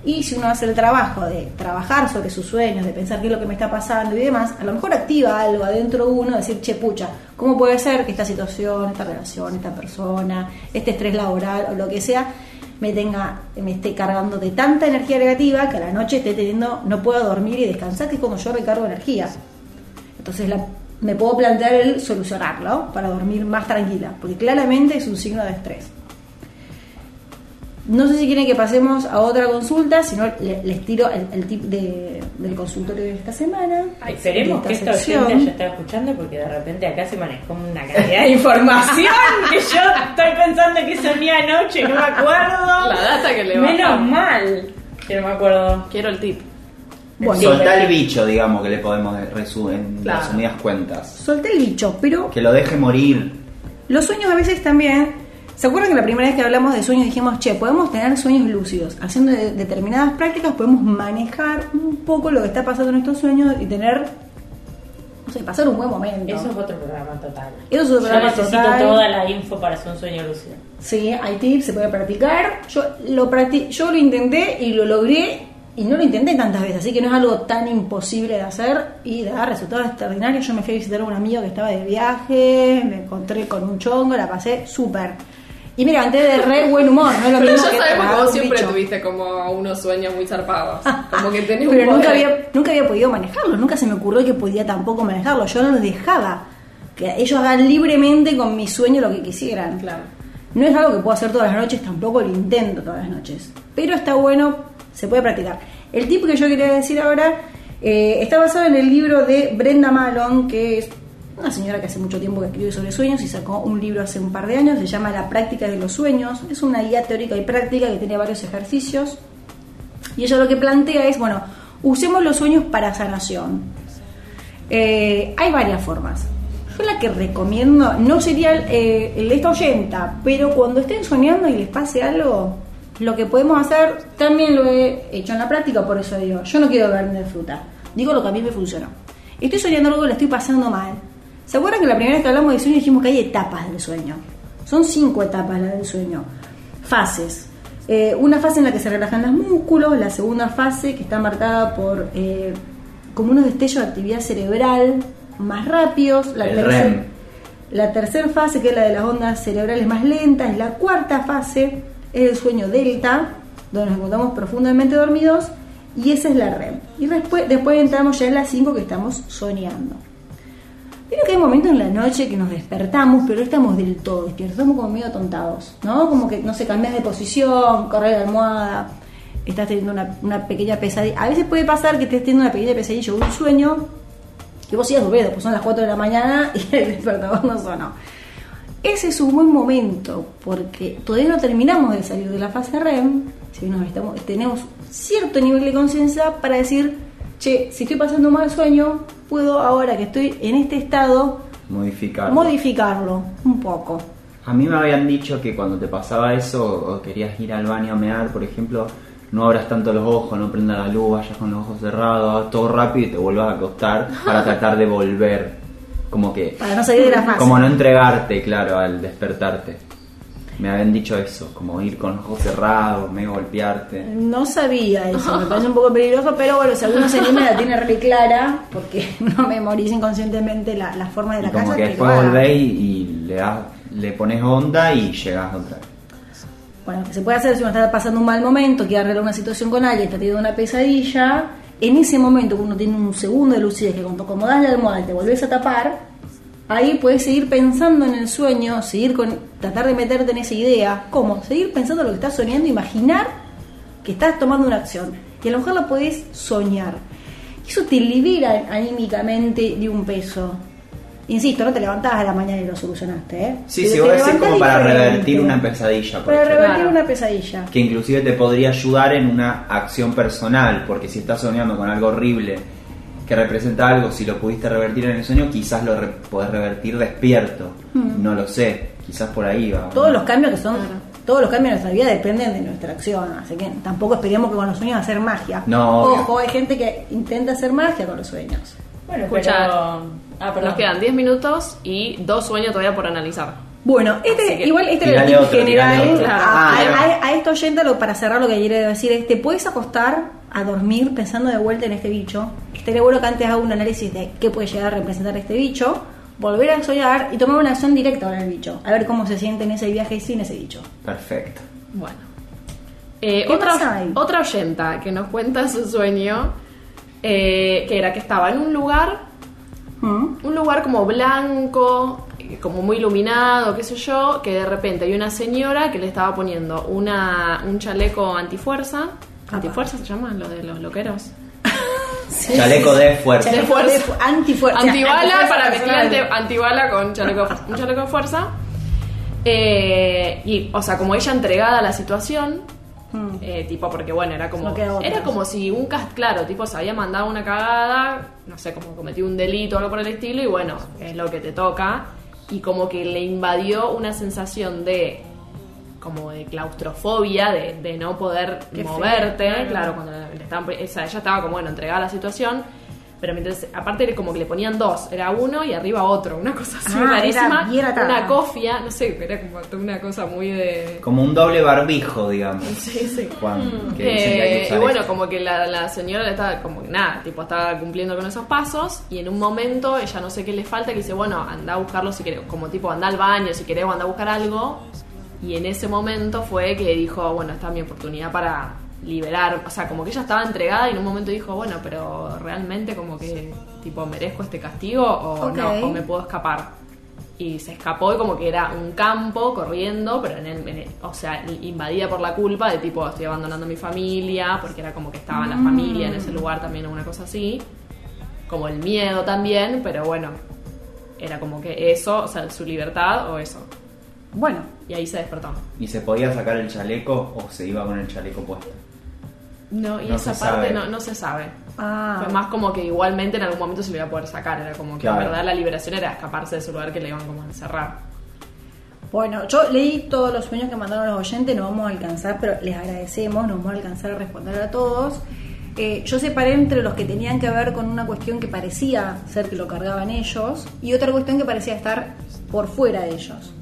Y si uno hace el trabajo de trabajar sobre sus sueños, de pensar qué es lo que me está pasando y demás, a lo mejor activa algo adentro de uno, decir, che, pucha, ¿cómo puede ser que esta situación, esta relación, esta persona, este estrés laboral o lo que sea, me tenga, me esté cargando de tanta energía negativa que a la noche esté teniendo, no puedo dormir y descansar, que es cuando yo recargo energía. Entonces la- me puedo plantear el solucionarlo para dormir más tranquila, porque claramente es un signo de estrés. No sé si quieren que pasemos a otra consulta, si no le- les tiro el, el tip de- del consultorio de esta semana.
Ay, esperemos que
esta
oyente ya esté escuchando porque de repente acá se manejó una cantidad de información que yo estoy pensando que soñé anoche, no me acuerdo.
La data que le
Menos
bajan.
mal que no me acuerdo.
Quiero el tip.
Bueno,
Soltá el bicho, digamos, que le podemos resu- en
Claro.
resumidas cuentas.
solté el bicho, pero
Que lo deje morir.
Los sueños a veces también. ¿Se acuerdan que la primera vez que hablamos de sueños dijimos, che, podemos tener sueños lúcidos? Haciendo de- determinadas prácticas podemos manejar un poco lo que está pasando en estos sueños y tener, no sé, pasar un buen momento.
Eso es otro programa total.
Eso es otro
Yo
programa
necesito
total.
toda la info para hacer un sueño lúcido.
Sí, hay tips, se puede practicar. Yo lo, practi- yo lo intenté y lo logré y no lo intenté tantas veces, así que no es algo tan imposible de hacer y da resultados extraordinarios. Yo me fui a visitar a un amigo que estaba de viaje, me encontré con un chongo, la pasé súper. Y me levanté de re buen humor, no es lo
Pero
mismo
ya
que
sabemos que vos
un
siempre
bicho.
tuviste como unos sueños muy zarpados. Como que tenés un
Pero nunca
poder.
había, nunca había podido manejarlo, nunca se me ocurrió que podía tampoco manejarlo. Yo no los dejaba. Que ellos hagan libremente con mi sueño lo que quisieran.
Claro.
No es algo que puedo hacer todas las noches, tampoco lo intento todas las noches. Pero está bueno, se puede practicar. El tip que yo quería decir ahora eh, está basado en el libro de Brenda Malone, que es una señora que hace mucho tiempo que escribe sobre sueños y sacó un libro hace un par de años, se llama La práctica de los sueños. Es una guía teórica y práctica que tiene varios ejercicios. Y ella lo que plantea es, bueno, usemos los sueños para sanación. Eh, hay varias formas. Yo la que recomiendo no sería eh, el de esta oyenta, pero cuando estén soñando y les pase algo, lo que podemos hacer, también lo he hecho en la práctica, por eso digo, yo no quiero vender fruta, digo lo que a mí me funcionó. Estoy soñando algo, la estoy pasando mal. ¿Se acuerdan que la primera vez que hablamos de sueño dijimos que hay etapas del sueño? Son cinco etapas las del sueño. Fases. Eh, una fase en la que se relajan los músculos, la segunda fase que está marcada por eh, como unos destellos de actividad cerebral más rápidos, la tercera tercera fase, que es la de las ondas cerebrales más lentas, la cuarta fase es el sueño delta, donde nos encontramos profundamente dormidos, y esa es la REM. Y después, después entramos ya en la 5 que estamos soñando. Creo que hay momentos en la noche que nos despertamos, pero no estamos del todo despiertos, estamos como medio tontados, ¿no? Como que, no sé, cambias de posición, correr la almohada, estás teniendo una, pequeña pesadilla. A veces puede pasar que estés teniendo una pequeña pesadilla o un sueño que vos sigas durmiendo, pues son las 4 de la mañana y el despertador no sonó. Ese es un buen momento, porque todavía no terminamos de salir de la fase REM, si nos estamos, tenemos cierto nivel de conciencia para decir, che, si estoy pasando un mal sueño, puedo ahora que estoy en este estado
Modificar.
modificarlo un poco.
A mí me habían dicho que cuando te pasaba eso o querías ir al baño a mear, por ejemplo, no abras tanto los ojos, no prendas la luz, vayas con los ojos cerrados, todo rápido y te vuelvas a acostar para tratar de volver. Como que.
Para no salir de la fase.
Como no entregarte, claro, al despertarte. Me habían dicho eso, como ir con los ojos cerrados, medio golpearte.
No sabía eso, me parece un poco peligroso, pero bueno, si alguno se anima la tiene re clara, porque no memoriza inconscientemente la, la forma de la
Y como
casa.
que
lo
después volvés y, y le, das, le pones onda y llegas otra vez.
Bueno, que se puede hacer si uno está pasando un mal momento, quiere arreglar una situación con alguien, está teniendo una pesadilla, en ese momento que uno tiene un segundo de lucidez, que cuando acomodás la almohada y te volvés a tapar, ahí puedes seguir pensando en el sueño, seguir con, tratar de meterte en esa idea, ¿cómo? Seguir pensando lo que estás soñando, imaginar que estás tomando una acción, y a lo mejor la podés soñar. Eso te libera anímicamente de un peso. Insisto, no te levantás a la mañana y lo solucionaste, ¿eh?
Sí,
Pero
sí, vos decís como para revertir una pesadilla, por
Para
ejemplo.
revertir una pesadilla.
que inclusive te podría ayudar en una acción personal, porque si estás soñando con algo horrible que representa algo, si lo pudiste revertir en el sueño, quizás lo re- podés revertir despierto. No lo sé, quizás por ahí va.
Todos los cambios que son, todos los cambios en nuestra vida dependen de nuestra acción, así que tampoco esperemos que con los sueños hacer magia.
No, obvio.
Ojo, hay gente que intenta hacer magia con los sueños.
Bueno,
Escuchá,
pero... Ah.
Nos quedan 10 minutos y dos sueños todavía por analizar.
Bueno, este, igual este era el tip
otro,
general. A,
Ah,
a- esto para cerrar lo que quiero decir es, te puedes acostar a dormir pensando de vuelta en este bicho. Estaría bueno que antes haga un análisis de qué puede llegar a representar este bicho, volver a soñar y tomar una acción directa con el bicho. A ver cómo se siente en ese viaje sin ese bicho.
Perfecto.
Bueno. Eh,
¿Qué
otra, otra oyenta que nos cuenta su sueño, eh, que era que estaba en un lugar,
¿Mm?
un lugar como blanco, como muy iluminado, qué sé yo, que de repente hay una señora que le estaba poniendo una, un chaleco antifuerza. ¿Antifuerza se llaman los de los loqueros?
Chaleco de fuerza.
Chaleco
fuerza.
de fu- antifuerza.
Antibala
Antifuerza
para mezclar ante- antibala con chaleco. Un chaleco de fuerza. Eh, y, o sea, como ella entregada a la situación,
Mm.
eh, tipo, porque bueno, era como.
No.
Era como si un cast, claro, tipo, se había mandado una cagada, no sé, como cometió un delito o algo por el estilo, y bueno, es lo que te toca. Y como que le invadió una sensación de. como de claustrofobia, de, de no poder
Qué feo,
moverte,
claro.
claro, cuando estaban, o sea, ella estaba como, bueno, entregada a la situación. Pero mientras, aparte era como que le ponían dos, era uno y arriba otro, una cosa así
Ah, era
rarísima,
atada.
una cofia, no sé, era como una cosa muy de...
Como un doble barbijo, digamos.
Sí, sí.
Juan, que dicen que hay que
Eh, y bueno, como que la, la señora le estaba, como que nada, tipo estaba cumpliendo con esos pasos y en un momento ella no sé qué le falta, que dice, bueno, anda a buscarlo si querés, como tipo anda al baño si querés o anda a buscar algo. Y en ese momento fue que dijo, bueno, esta es mi oportunidad para liberar, o sea, como que ella estaba entregada y en un momento dijo, bueno, pero realmente como que tipo merezco este castigo o no, o me puedo escapar y se escapó y como que era un campo corriendo, pero en el, en el- o sea, invadida por la culpa de tipo estoy abandonando a mi familia, porque era como que estaba la familia en ese lugar también o una cosa así, como el miedo también, pero bueno, era como que eso, o sea, su libertad o eso.
Bueno,
Y ahí se despertó.
¿Y se podía sacar el chaleco o se iba con el chaleco puesto?
No, y
No
esa
se
parte
sabe.
no, no se sabe.
ah,
Fue más como que igualmente en algún momento se lo iba a poder sacar, era como que
Claro.
en verdad la liberación era escaparse de ese lugar que le iban como a encerrar.
Bueno, yo leí todos los sueños que mandaron los oyentes, no vamos a alcanzar, pero les agradecemos, no vamos a alcanzar a responder a todos. Eh, yo separé entre los que tenían que ver con una cuestión que parecía ser que lo cargaban ellos y otra cuestión que parecía estar por fuera de ellos.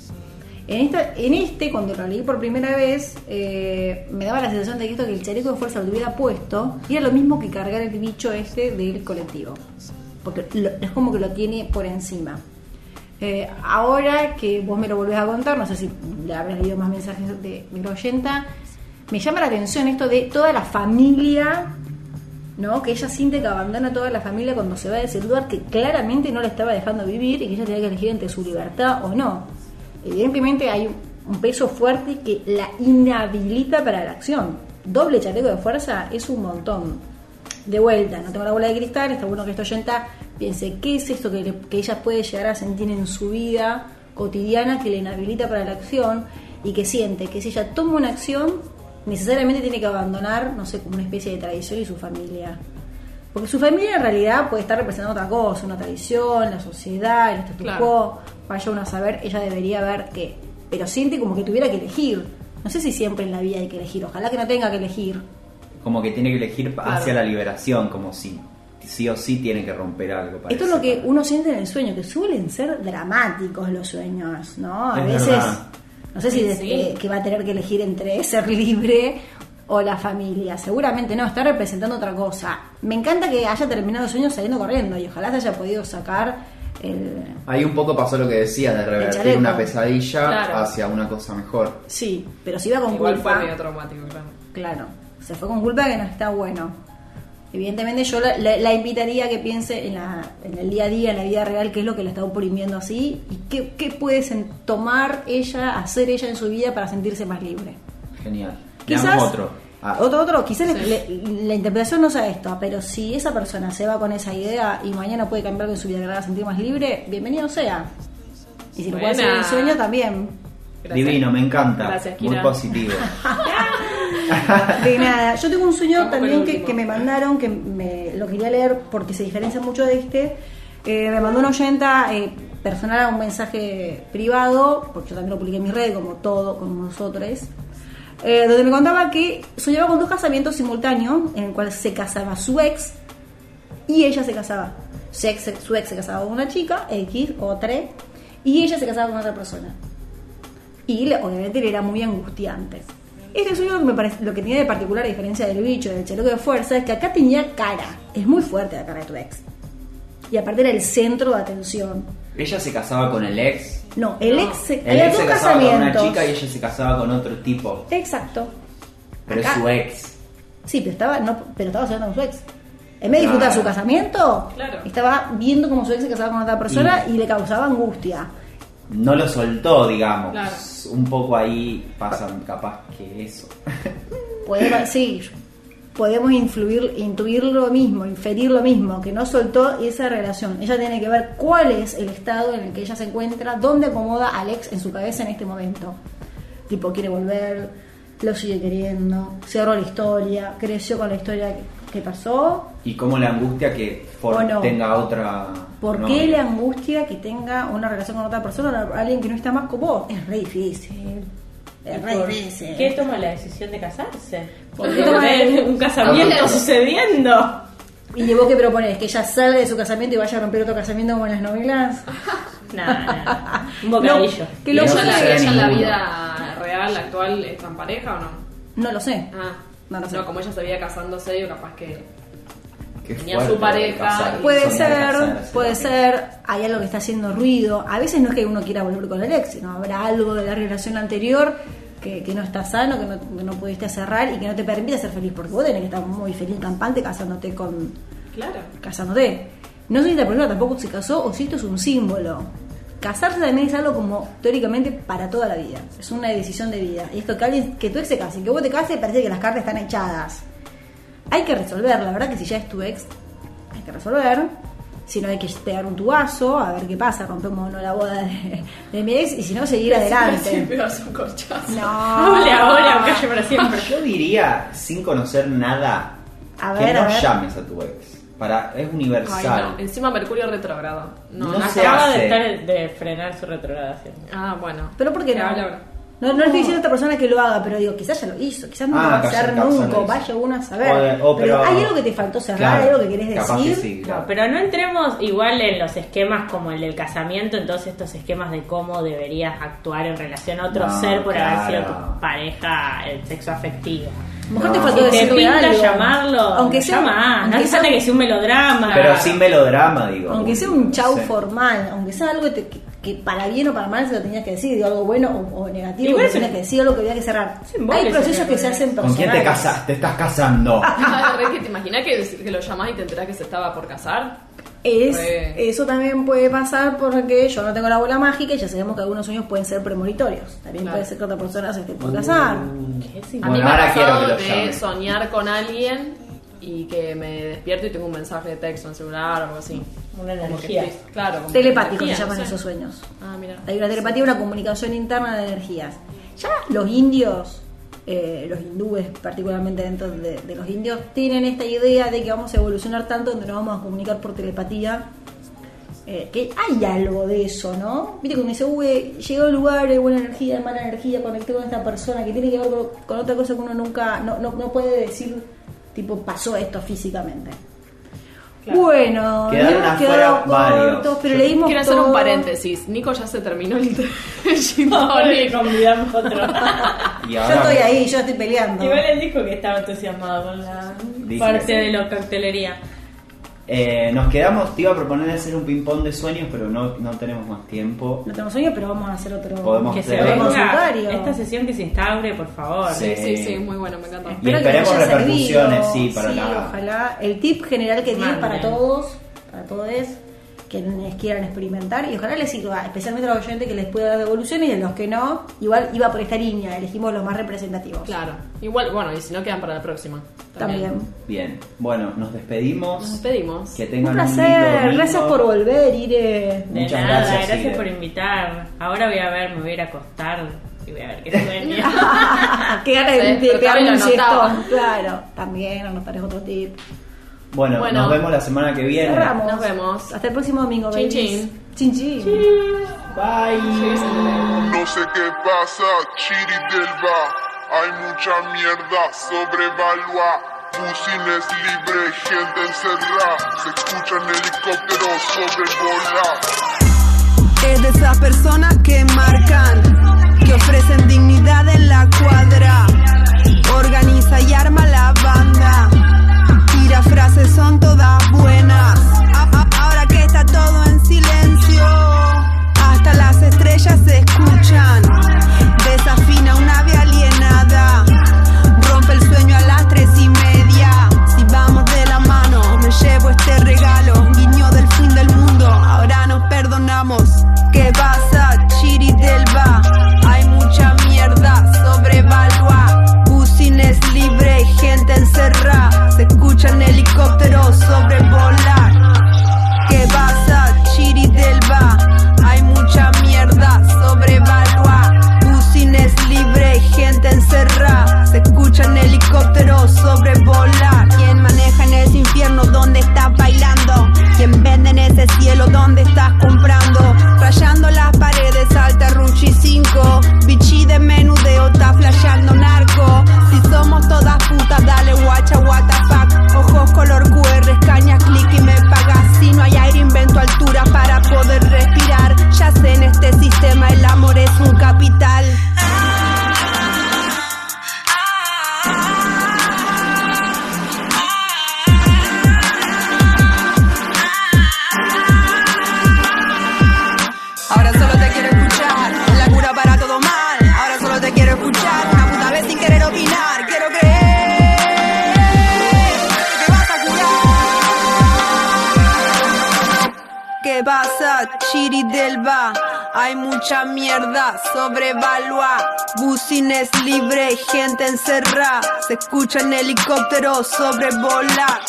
En, esta, en este, cuando lo leí por primera vez, eh, me daba la sensación de que esto que el chaleco de fuerza lo hubiera puesto y era lo mismo que cargar el bicho este del colectivo. Porque lo- es como que lo tiene por encima. Eh, ahora que vos me lo volvés a contar, no sé si le habrás leído más mensajes de oyenta, me llama la atención esto de toda la familia, ¿no? Que ella siente que abandona a toda la familia cuando se va de ese lugar que claramente no le estaba dejando vivir y que ella tenía que elegir entre su libertad o no. Evidentemente hay un peso fuerte que la inhabilita para la acción. Doble chaleco de fuerza es un montón. De vuelta, no tengo la bola de cristal, está bueno que esta oyenta piense qué es esto que, que ella puede llegar a sentir en su vida cotidiana que le inhabilita para la acción y que siente que si ella toma una acción, necesariamente tiene que abandonar, no sé, como una especie de tradición y su familia. Porque su familia en realidad puede estar representando otra cosa, una tradición, la sociedad, el status
Claro.
quo. Vaya uno a saber, ella debería ver que. Pero siente como que tuviera que elegir. No sé si siempre en la vida hay que elegir, ojalá que no tenga que elegir.
Como que tiene que elegir
Claro.
hacia la liberación, como si sí o sí tiene que romper algo.
Esto es lo que uno siente en el sueño, que suelen ser dramáticos los sueños, ¿no? A
Es
veces,
verdad.
no sé si
Sí,
de-
sí.
eh, que va a tener que elegir entre ser libre o la familia. Seguramente no, está representando otra cosa. Me encanta que haya terminado el sueño saliendo corriendo y ojalá se haya podido sacar el...
Ahí un poco pasó lo que decía, de revertir una pesadilla
Claro.
hacia una cosa mejor.
Sí, pero si iba con
Igual
culpa...
fue medio traumático, claro.
Claro, se fue con culpa que no está bueno. Evidentemente yo la, la- la invitaría a que piense en, la, en el día a día, en la vida real, qué es lo que la está oprimiendo así y qué, qué puede tomar ella, hacer ella en su vida para sentirse más libre.
Genial.
Quizás
Veamos otro. Ah,
otro, otro, quizás
Sí.
le- le- la interpretación no sea esto, pero si esa persona se va con esa idea y mañana puede cambiar en su vida haga sentir más libre, bienvenido sea. Y si lo puede hacer en el sueño también.
Gracias.
Divino, me encanta.
Gracias,
Muy positivo.
De nada, yo tengo un sueño
Vamos con
también que, me mandaron, que me lo quería leer porque se diferencia mucho de este. Eh, me mandó una oyenta eh, personal a un mensaje privado, porque yo también lo publiqué en mi red, como todo, como nosotros, eh, donde me contaba que soñaba con dos casamientos simultáneos, en el cual se casaba su ex y ella se casaba. Su ex, su ex se casaba con una chica, X o 3, y ella se casaba con otra persona y obviamente le era muy angustiante. Este sueño me parece, lo que tiene de particular a diferencia del bicho, del chaleco de fuerza, es que acá tenía cara. Es muy fuerte la cara de tu ex. Y aparte era el centro de atención.
Ella se casaba con el ex.
No, el ex se,
El
había
ex
dos
se casaba con una
casamientos.
chica y ella se casaba con otro tipo.
Exacto.
Pero
Acá-
es su ex.
Sí, pero estaba, no, pero estaba soñando con su ex. En vez de disfrutar
Claro.
su casamiento,
Claro.
estaba viendo cómo su ex se casaba con otra persona y le causaba angustia.
no lo soltó, digamos.
Claro.
Un poco ahí pasa capaz que eso.
Podemos, sí, podemos influir, intuir lo mismo, inferir lo mismo, que no soltó esa relación. Ella tiene que ver cuál es el estado en el que ella se encuentra, dónde acomoda a Alex en su cabeza en este momento. Tipo, quiere volver, lo sigue queriendo, cerró la historia, creció con la historia que, pasó.
Y cómo le angustia que Ford
no.
tenga otra.
¿Por qué le angustia que tenga una relación con otra persona, alguien que no está más con vos? Es re difícil. Es re
¿Por
difícil.
qué toma la decisión de casarse?
¿Por
Porque
qué toma
hay un casamiento sucediendo.
¿Y vos qué propones? ¿Que ella salga de su casamiento y vaya a romper otro casamiento como en las novelas?
Nada, nada. Un bocadillo.
No, que
Y
lo
no
¿Ella, en la, ella en la vida real, actual, está en pareja o no?
No lo sé.
Ah,
No lo sé.
como ella se veía casándose, digo, capaz que. Tenía
fuerte
su pareja
Puede ser, puede ser, hay algo que está haciendo ruido. A veces no es que uno quiera volver con el ex, sino habrá algo de la relación anterior que, que no está sano, que no, que no pudiste cerrar y que no te permite ser feliz, porque vos tenés que estar muy feliz, campante, casándote con,
Claro.
casándote. No sé si la persona tampoco se casó o si esto es un símbolo. Casarse también es algo como teóricamente para toda la vida. Es una decisión de vida. Y esto que alguien, que tu ex se case, que vos te cases, parece que las cartas están echadas. Hay que resolver, la verdad que si ya es tu ex, hay que resolver. Si no hay que pegar un tubazo, a ver qué pasa, rompemos o no la boda de, de mi ex, y si no, seguir adelante.
Siempre vas a un corchazo.
No.
Hable ahora calle para siempre.
Yo diría, sin conocer nada,
A
que
ver,
no
a ver.
llames a tu ex. Para, es
Ay,
universal.
no. Encima Mercurio retrógrado. No,
No
no
se
Acaba
hace.
de, estar, de frenar su retrogradación.
Ah, bueno.
Pero ¿por qué no?
hable ahora.
No, no le estoy diciendo a esta persona que lo haga, pero digo, quizás ya lo hizo, quizás no
Ah,
lo va a hacer nunca, vaya uno a saber.
O- o,
pero,
pero-
hay algo que te faltó cerrar,
Claro,
hay algo que querés decir.
que sí, claro.
No, pero no entremos igual en los esquemas como el del casamiento, entonces estos esquemas de cómo deberías actuar en relación a otro
No,
ser por haber sido tu pareja, el sexo afectivo.
Mejor
No.
te
Si
faltó
te
decirle
pinta
algo.
llamarlo,
aunque sea,
llamás. No
aunque
hace
sea,
falta que sea un melodrama.
Pero sin melodrama, digo.
aunque sea un chau
Sí.
formal, aunque sea algo que, te- que- para bien o para mal se lo tenías que decir, digo, algo bueno o, o negativo,
Igual
que
es
tenías
un-
que decir algo que había que cerrar. Hay procesos que se
melodrama.
hacen
¿Con quién te
personales.
casas? Te estás casando.
Ah, que te imaginas que, que lo llamás y te enterás que se estaba por casar.
Es,
Re.
eso también puede pasar porque yo no tengo la bola mágica y ya sabemos que algunos sueños pueden ser premonitorios. También
Claro.
puede ser que otra persona se esté por casar.
¿Qué es
A mí
Bueno,
me ha
ahora quiero
pasado
que lo
de soñar con alguien y que me despierto y tengo un mensaje de texto en el celular o algo así.
Una
Como que
energía.
claro, como
Telepático se llaman esos sueños.
Ah, mira.
Hay una telepatía, una comunicación interna de energías. Ya los indios, eh, los hindúes particularmente dentro de, de los indios, tienen esta idea de que vamos a evolucionar tanto donde nos vamos a comunicar por telepatía. eh, que hay algo de eso, ¿no? Viste cuando dice, uy, llegó al lugar, hay buena energía, hay mala energía, conecté con esta persona que tiene que ver con, con otra cosa que uno nunca, no, no, no puede decir, tipo, pasó esto físicamente. Bueno,
Quedaron
hemos
afuera
quedado
varios.
cortos, pero
Yo
leímos
Quiero hacer un paréntesis. Nico ya se terminó el gin
le
tonic.
convidamos otro.
Y
Yo estoy ahí, yo estoy peleando.
Igual él dijo que estaba entusiasmado con la
Dice
parte
sí.
de la coctelería.
Eh, nos quedamos, te iba a proponer hacer un ping-pong de sueños, pero no, no tenemos más tiempo.
No tenemos sueño, pero vamos a hacer otro.
Podemos
Que se
hacer
venga
consultorio.
esta sesión que se instaure, por favor.
Sí.
Sí, sí, sí, muy bueno, me encanta.
Y
Espero que
esperemos
les haya
repercusiones,
servido.
sí, para
Sí,
la-
Ojalá. El tip general que tienes para todos, para todos quienes quieran experimentar, y ojalá les sirva, especialmente a los oyentes que les pueda dar devoluciones y a los que no, igual iba por esta línea, elegimos los más representativos.
Claro. Igual, bueno, y si no quedan para la próxima.
También.
Bien, bueno, nos despedimos.
Nos despedimos.
Que
Un
tengan un, lindo
placer,
domingo.
gracias por volver, Ire.
De
Muchas
nada,
gracias,
gracias,
Ire.
por invitar. Ahora voy a ver, me voy a ir a acostar y voy a ver qué sueño.
Qué ganas de, pegarme
también
un siestón. Claro, también anotaré otro tip.
Bueno,
Bueno.
nos vemos la semana que viene.
Cerramos.
Nos vemos.
Hasta el próximo domingo,
Chin,
babies. Chin, chin.
Bye.
No sé qué pasa, Chiridelva. Hay mucha mierda sobrevalua. Pusines libre, gente encerrada. Se escuchan helicópteros sobrevolar.
Es de esas personas que marcan, que ofrecen dignidad en la cuadra. Organiza y arma son todas buenas. Ahora que está todo en silencio, hasta las estrellas se escuchan. Desafina una ave alienada, rompe el sueño a las tres y media. Si vamos de la mano, me llevo este regalo, guiño del fin del mundo. Ahora nos perdonamos. ¿Qué pasa, Chiri del Hay mucha mierda sobrevaluada aviones libres, gente encerrada. Se escuchan helicópteros sobrevolar. ¿Qué pasa, Chiri delba? Hay mucha mierda sobrevaluar. Usines libres, gente encerrada. Se escuchan helicópteros sobrevolar. ¿Quién maneja en ese infierno donde estás bailando? ¿Quién vende en ese cielo donde estás comprando? escuchan helicópteros sobrevolar.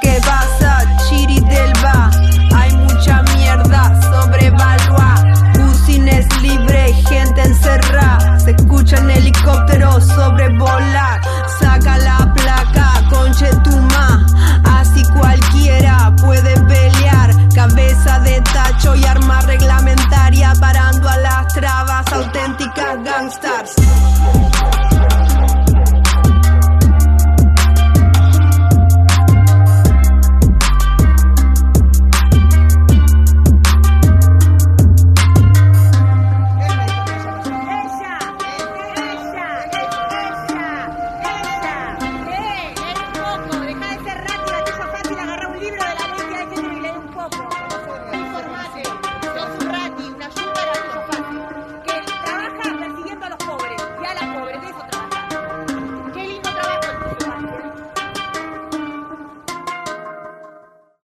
¿Qué pasa, Chiri delba Hay mucha mierda sobrevaluada. Cusines libre, gente encerrada. Se escuchan helicópteros sobrevolar. Saca la placa, conchetuma. Así cualquiera puede pelear. Cabeza de tacho y arma reglamentaria parando a las trabas auténticas gangsters.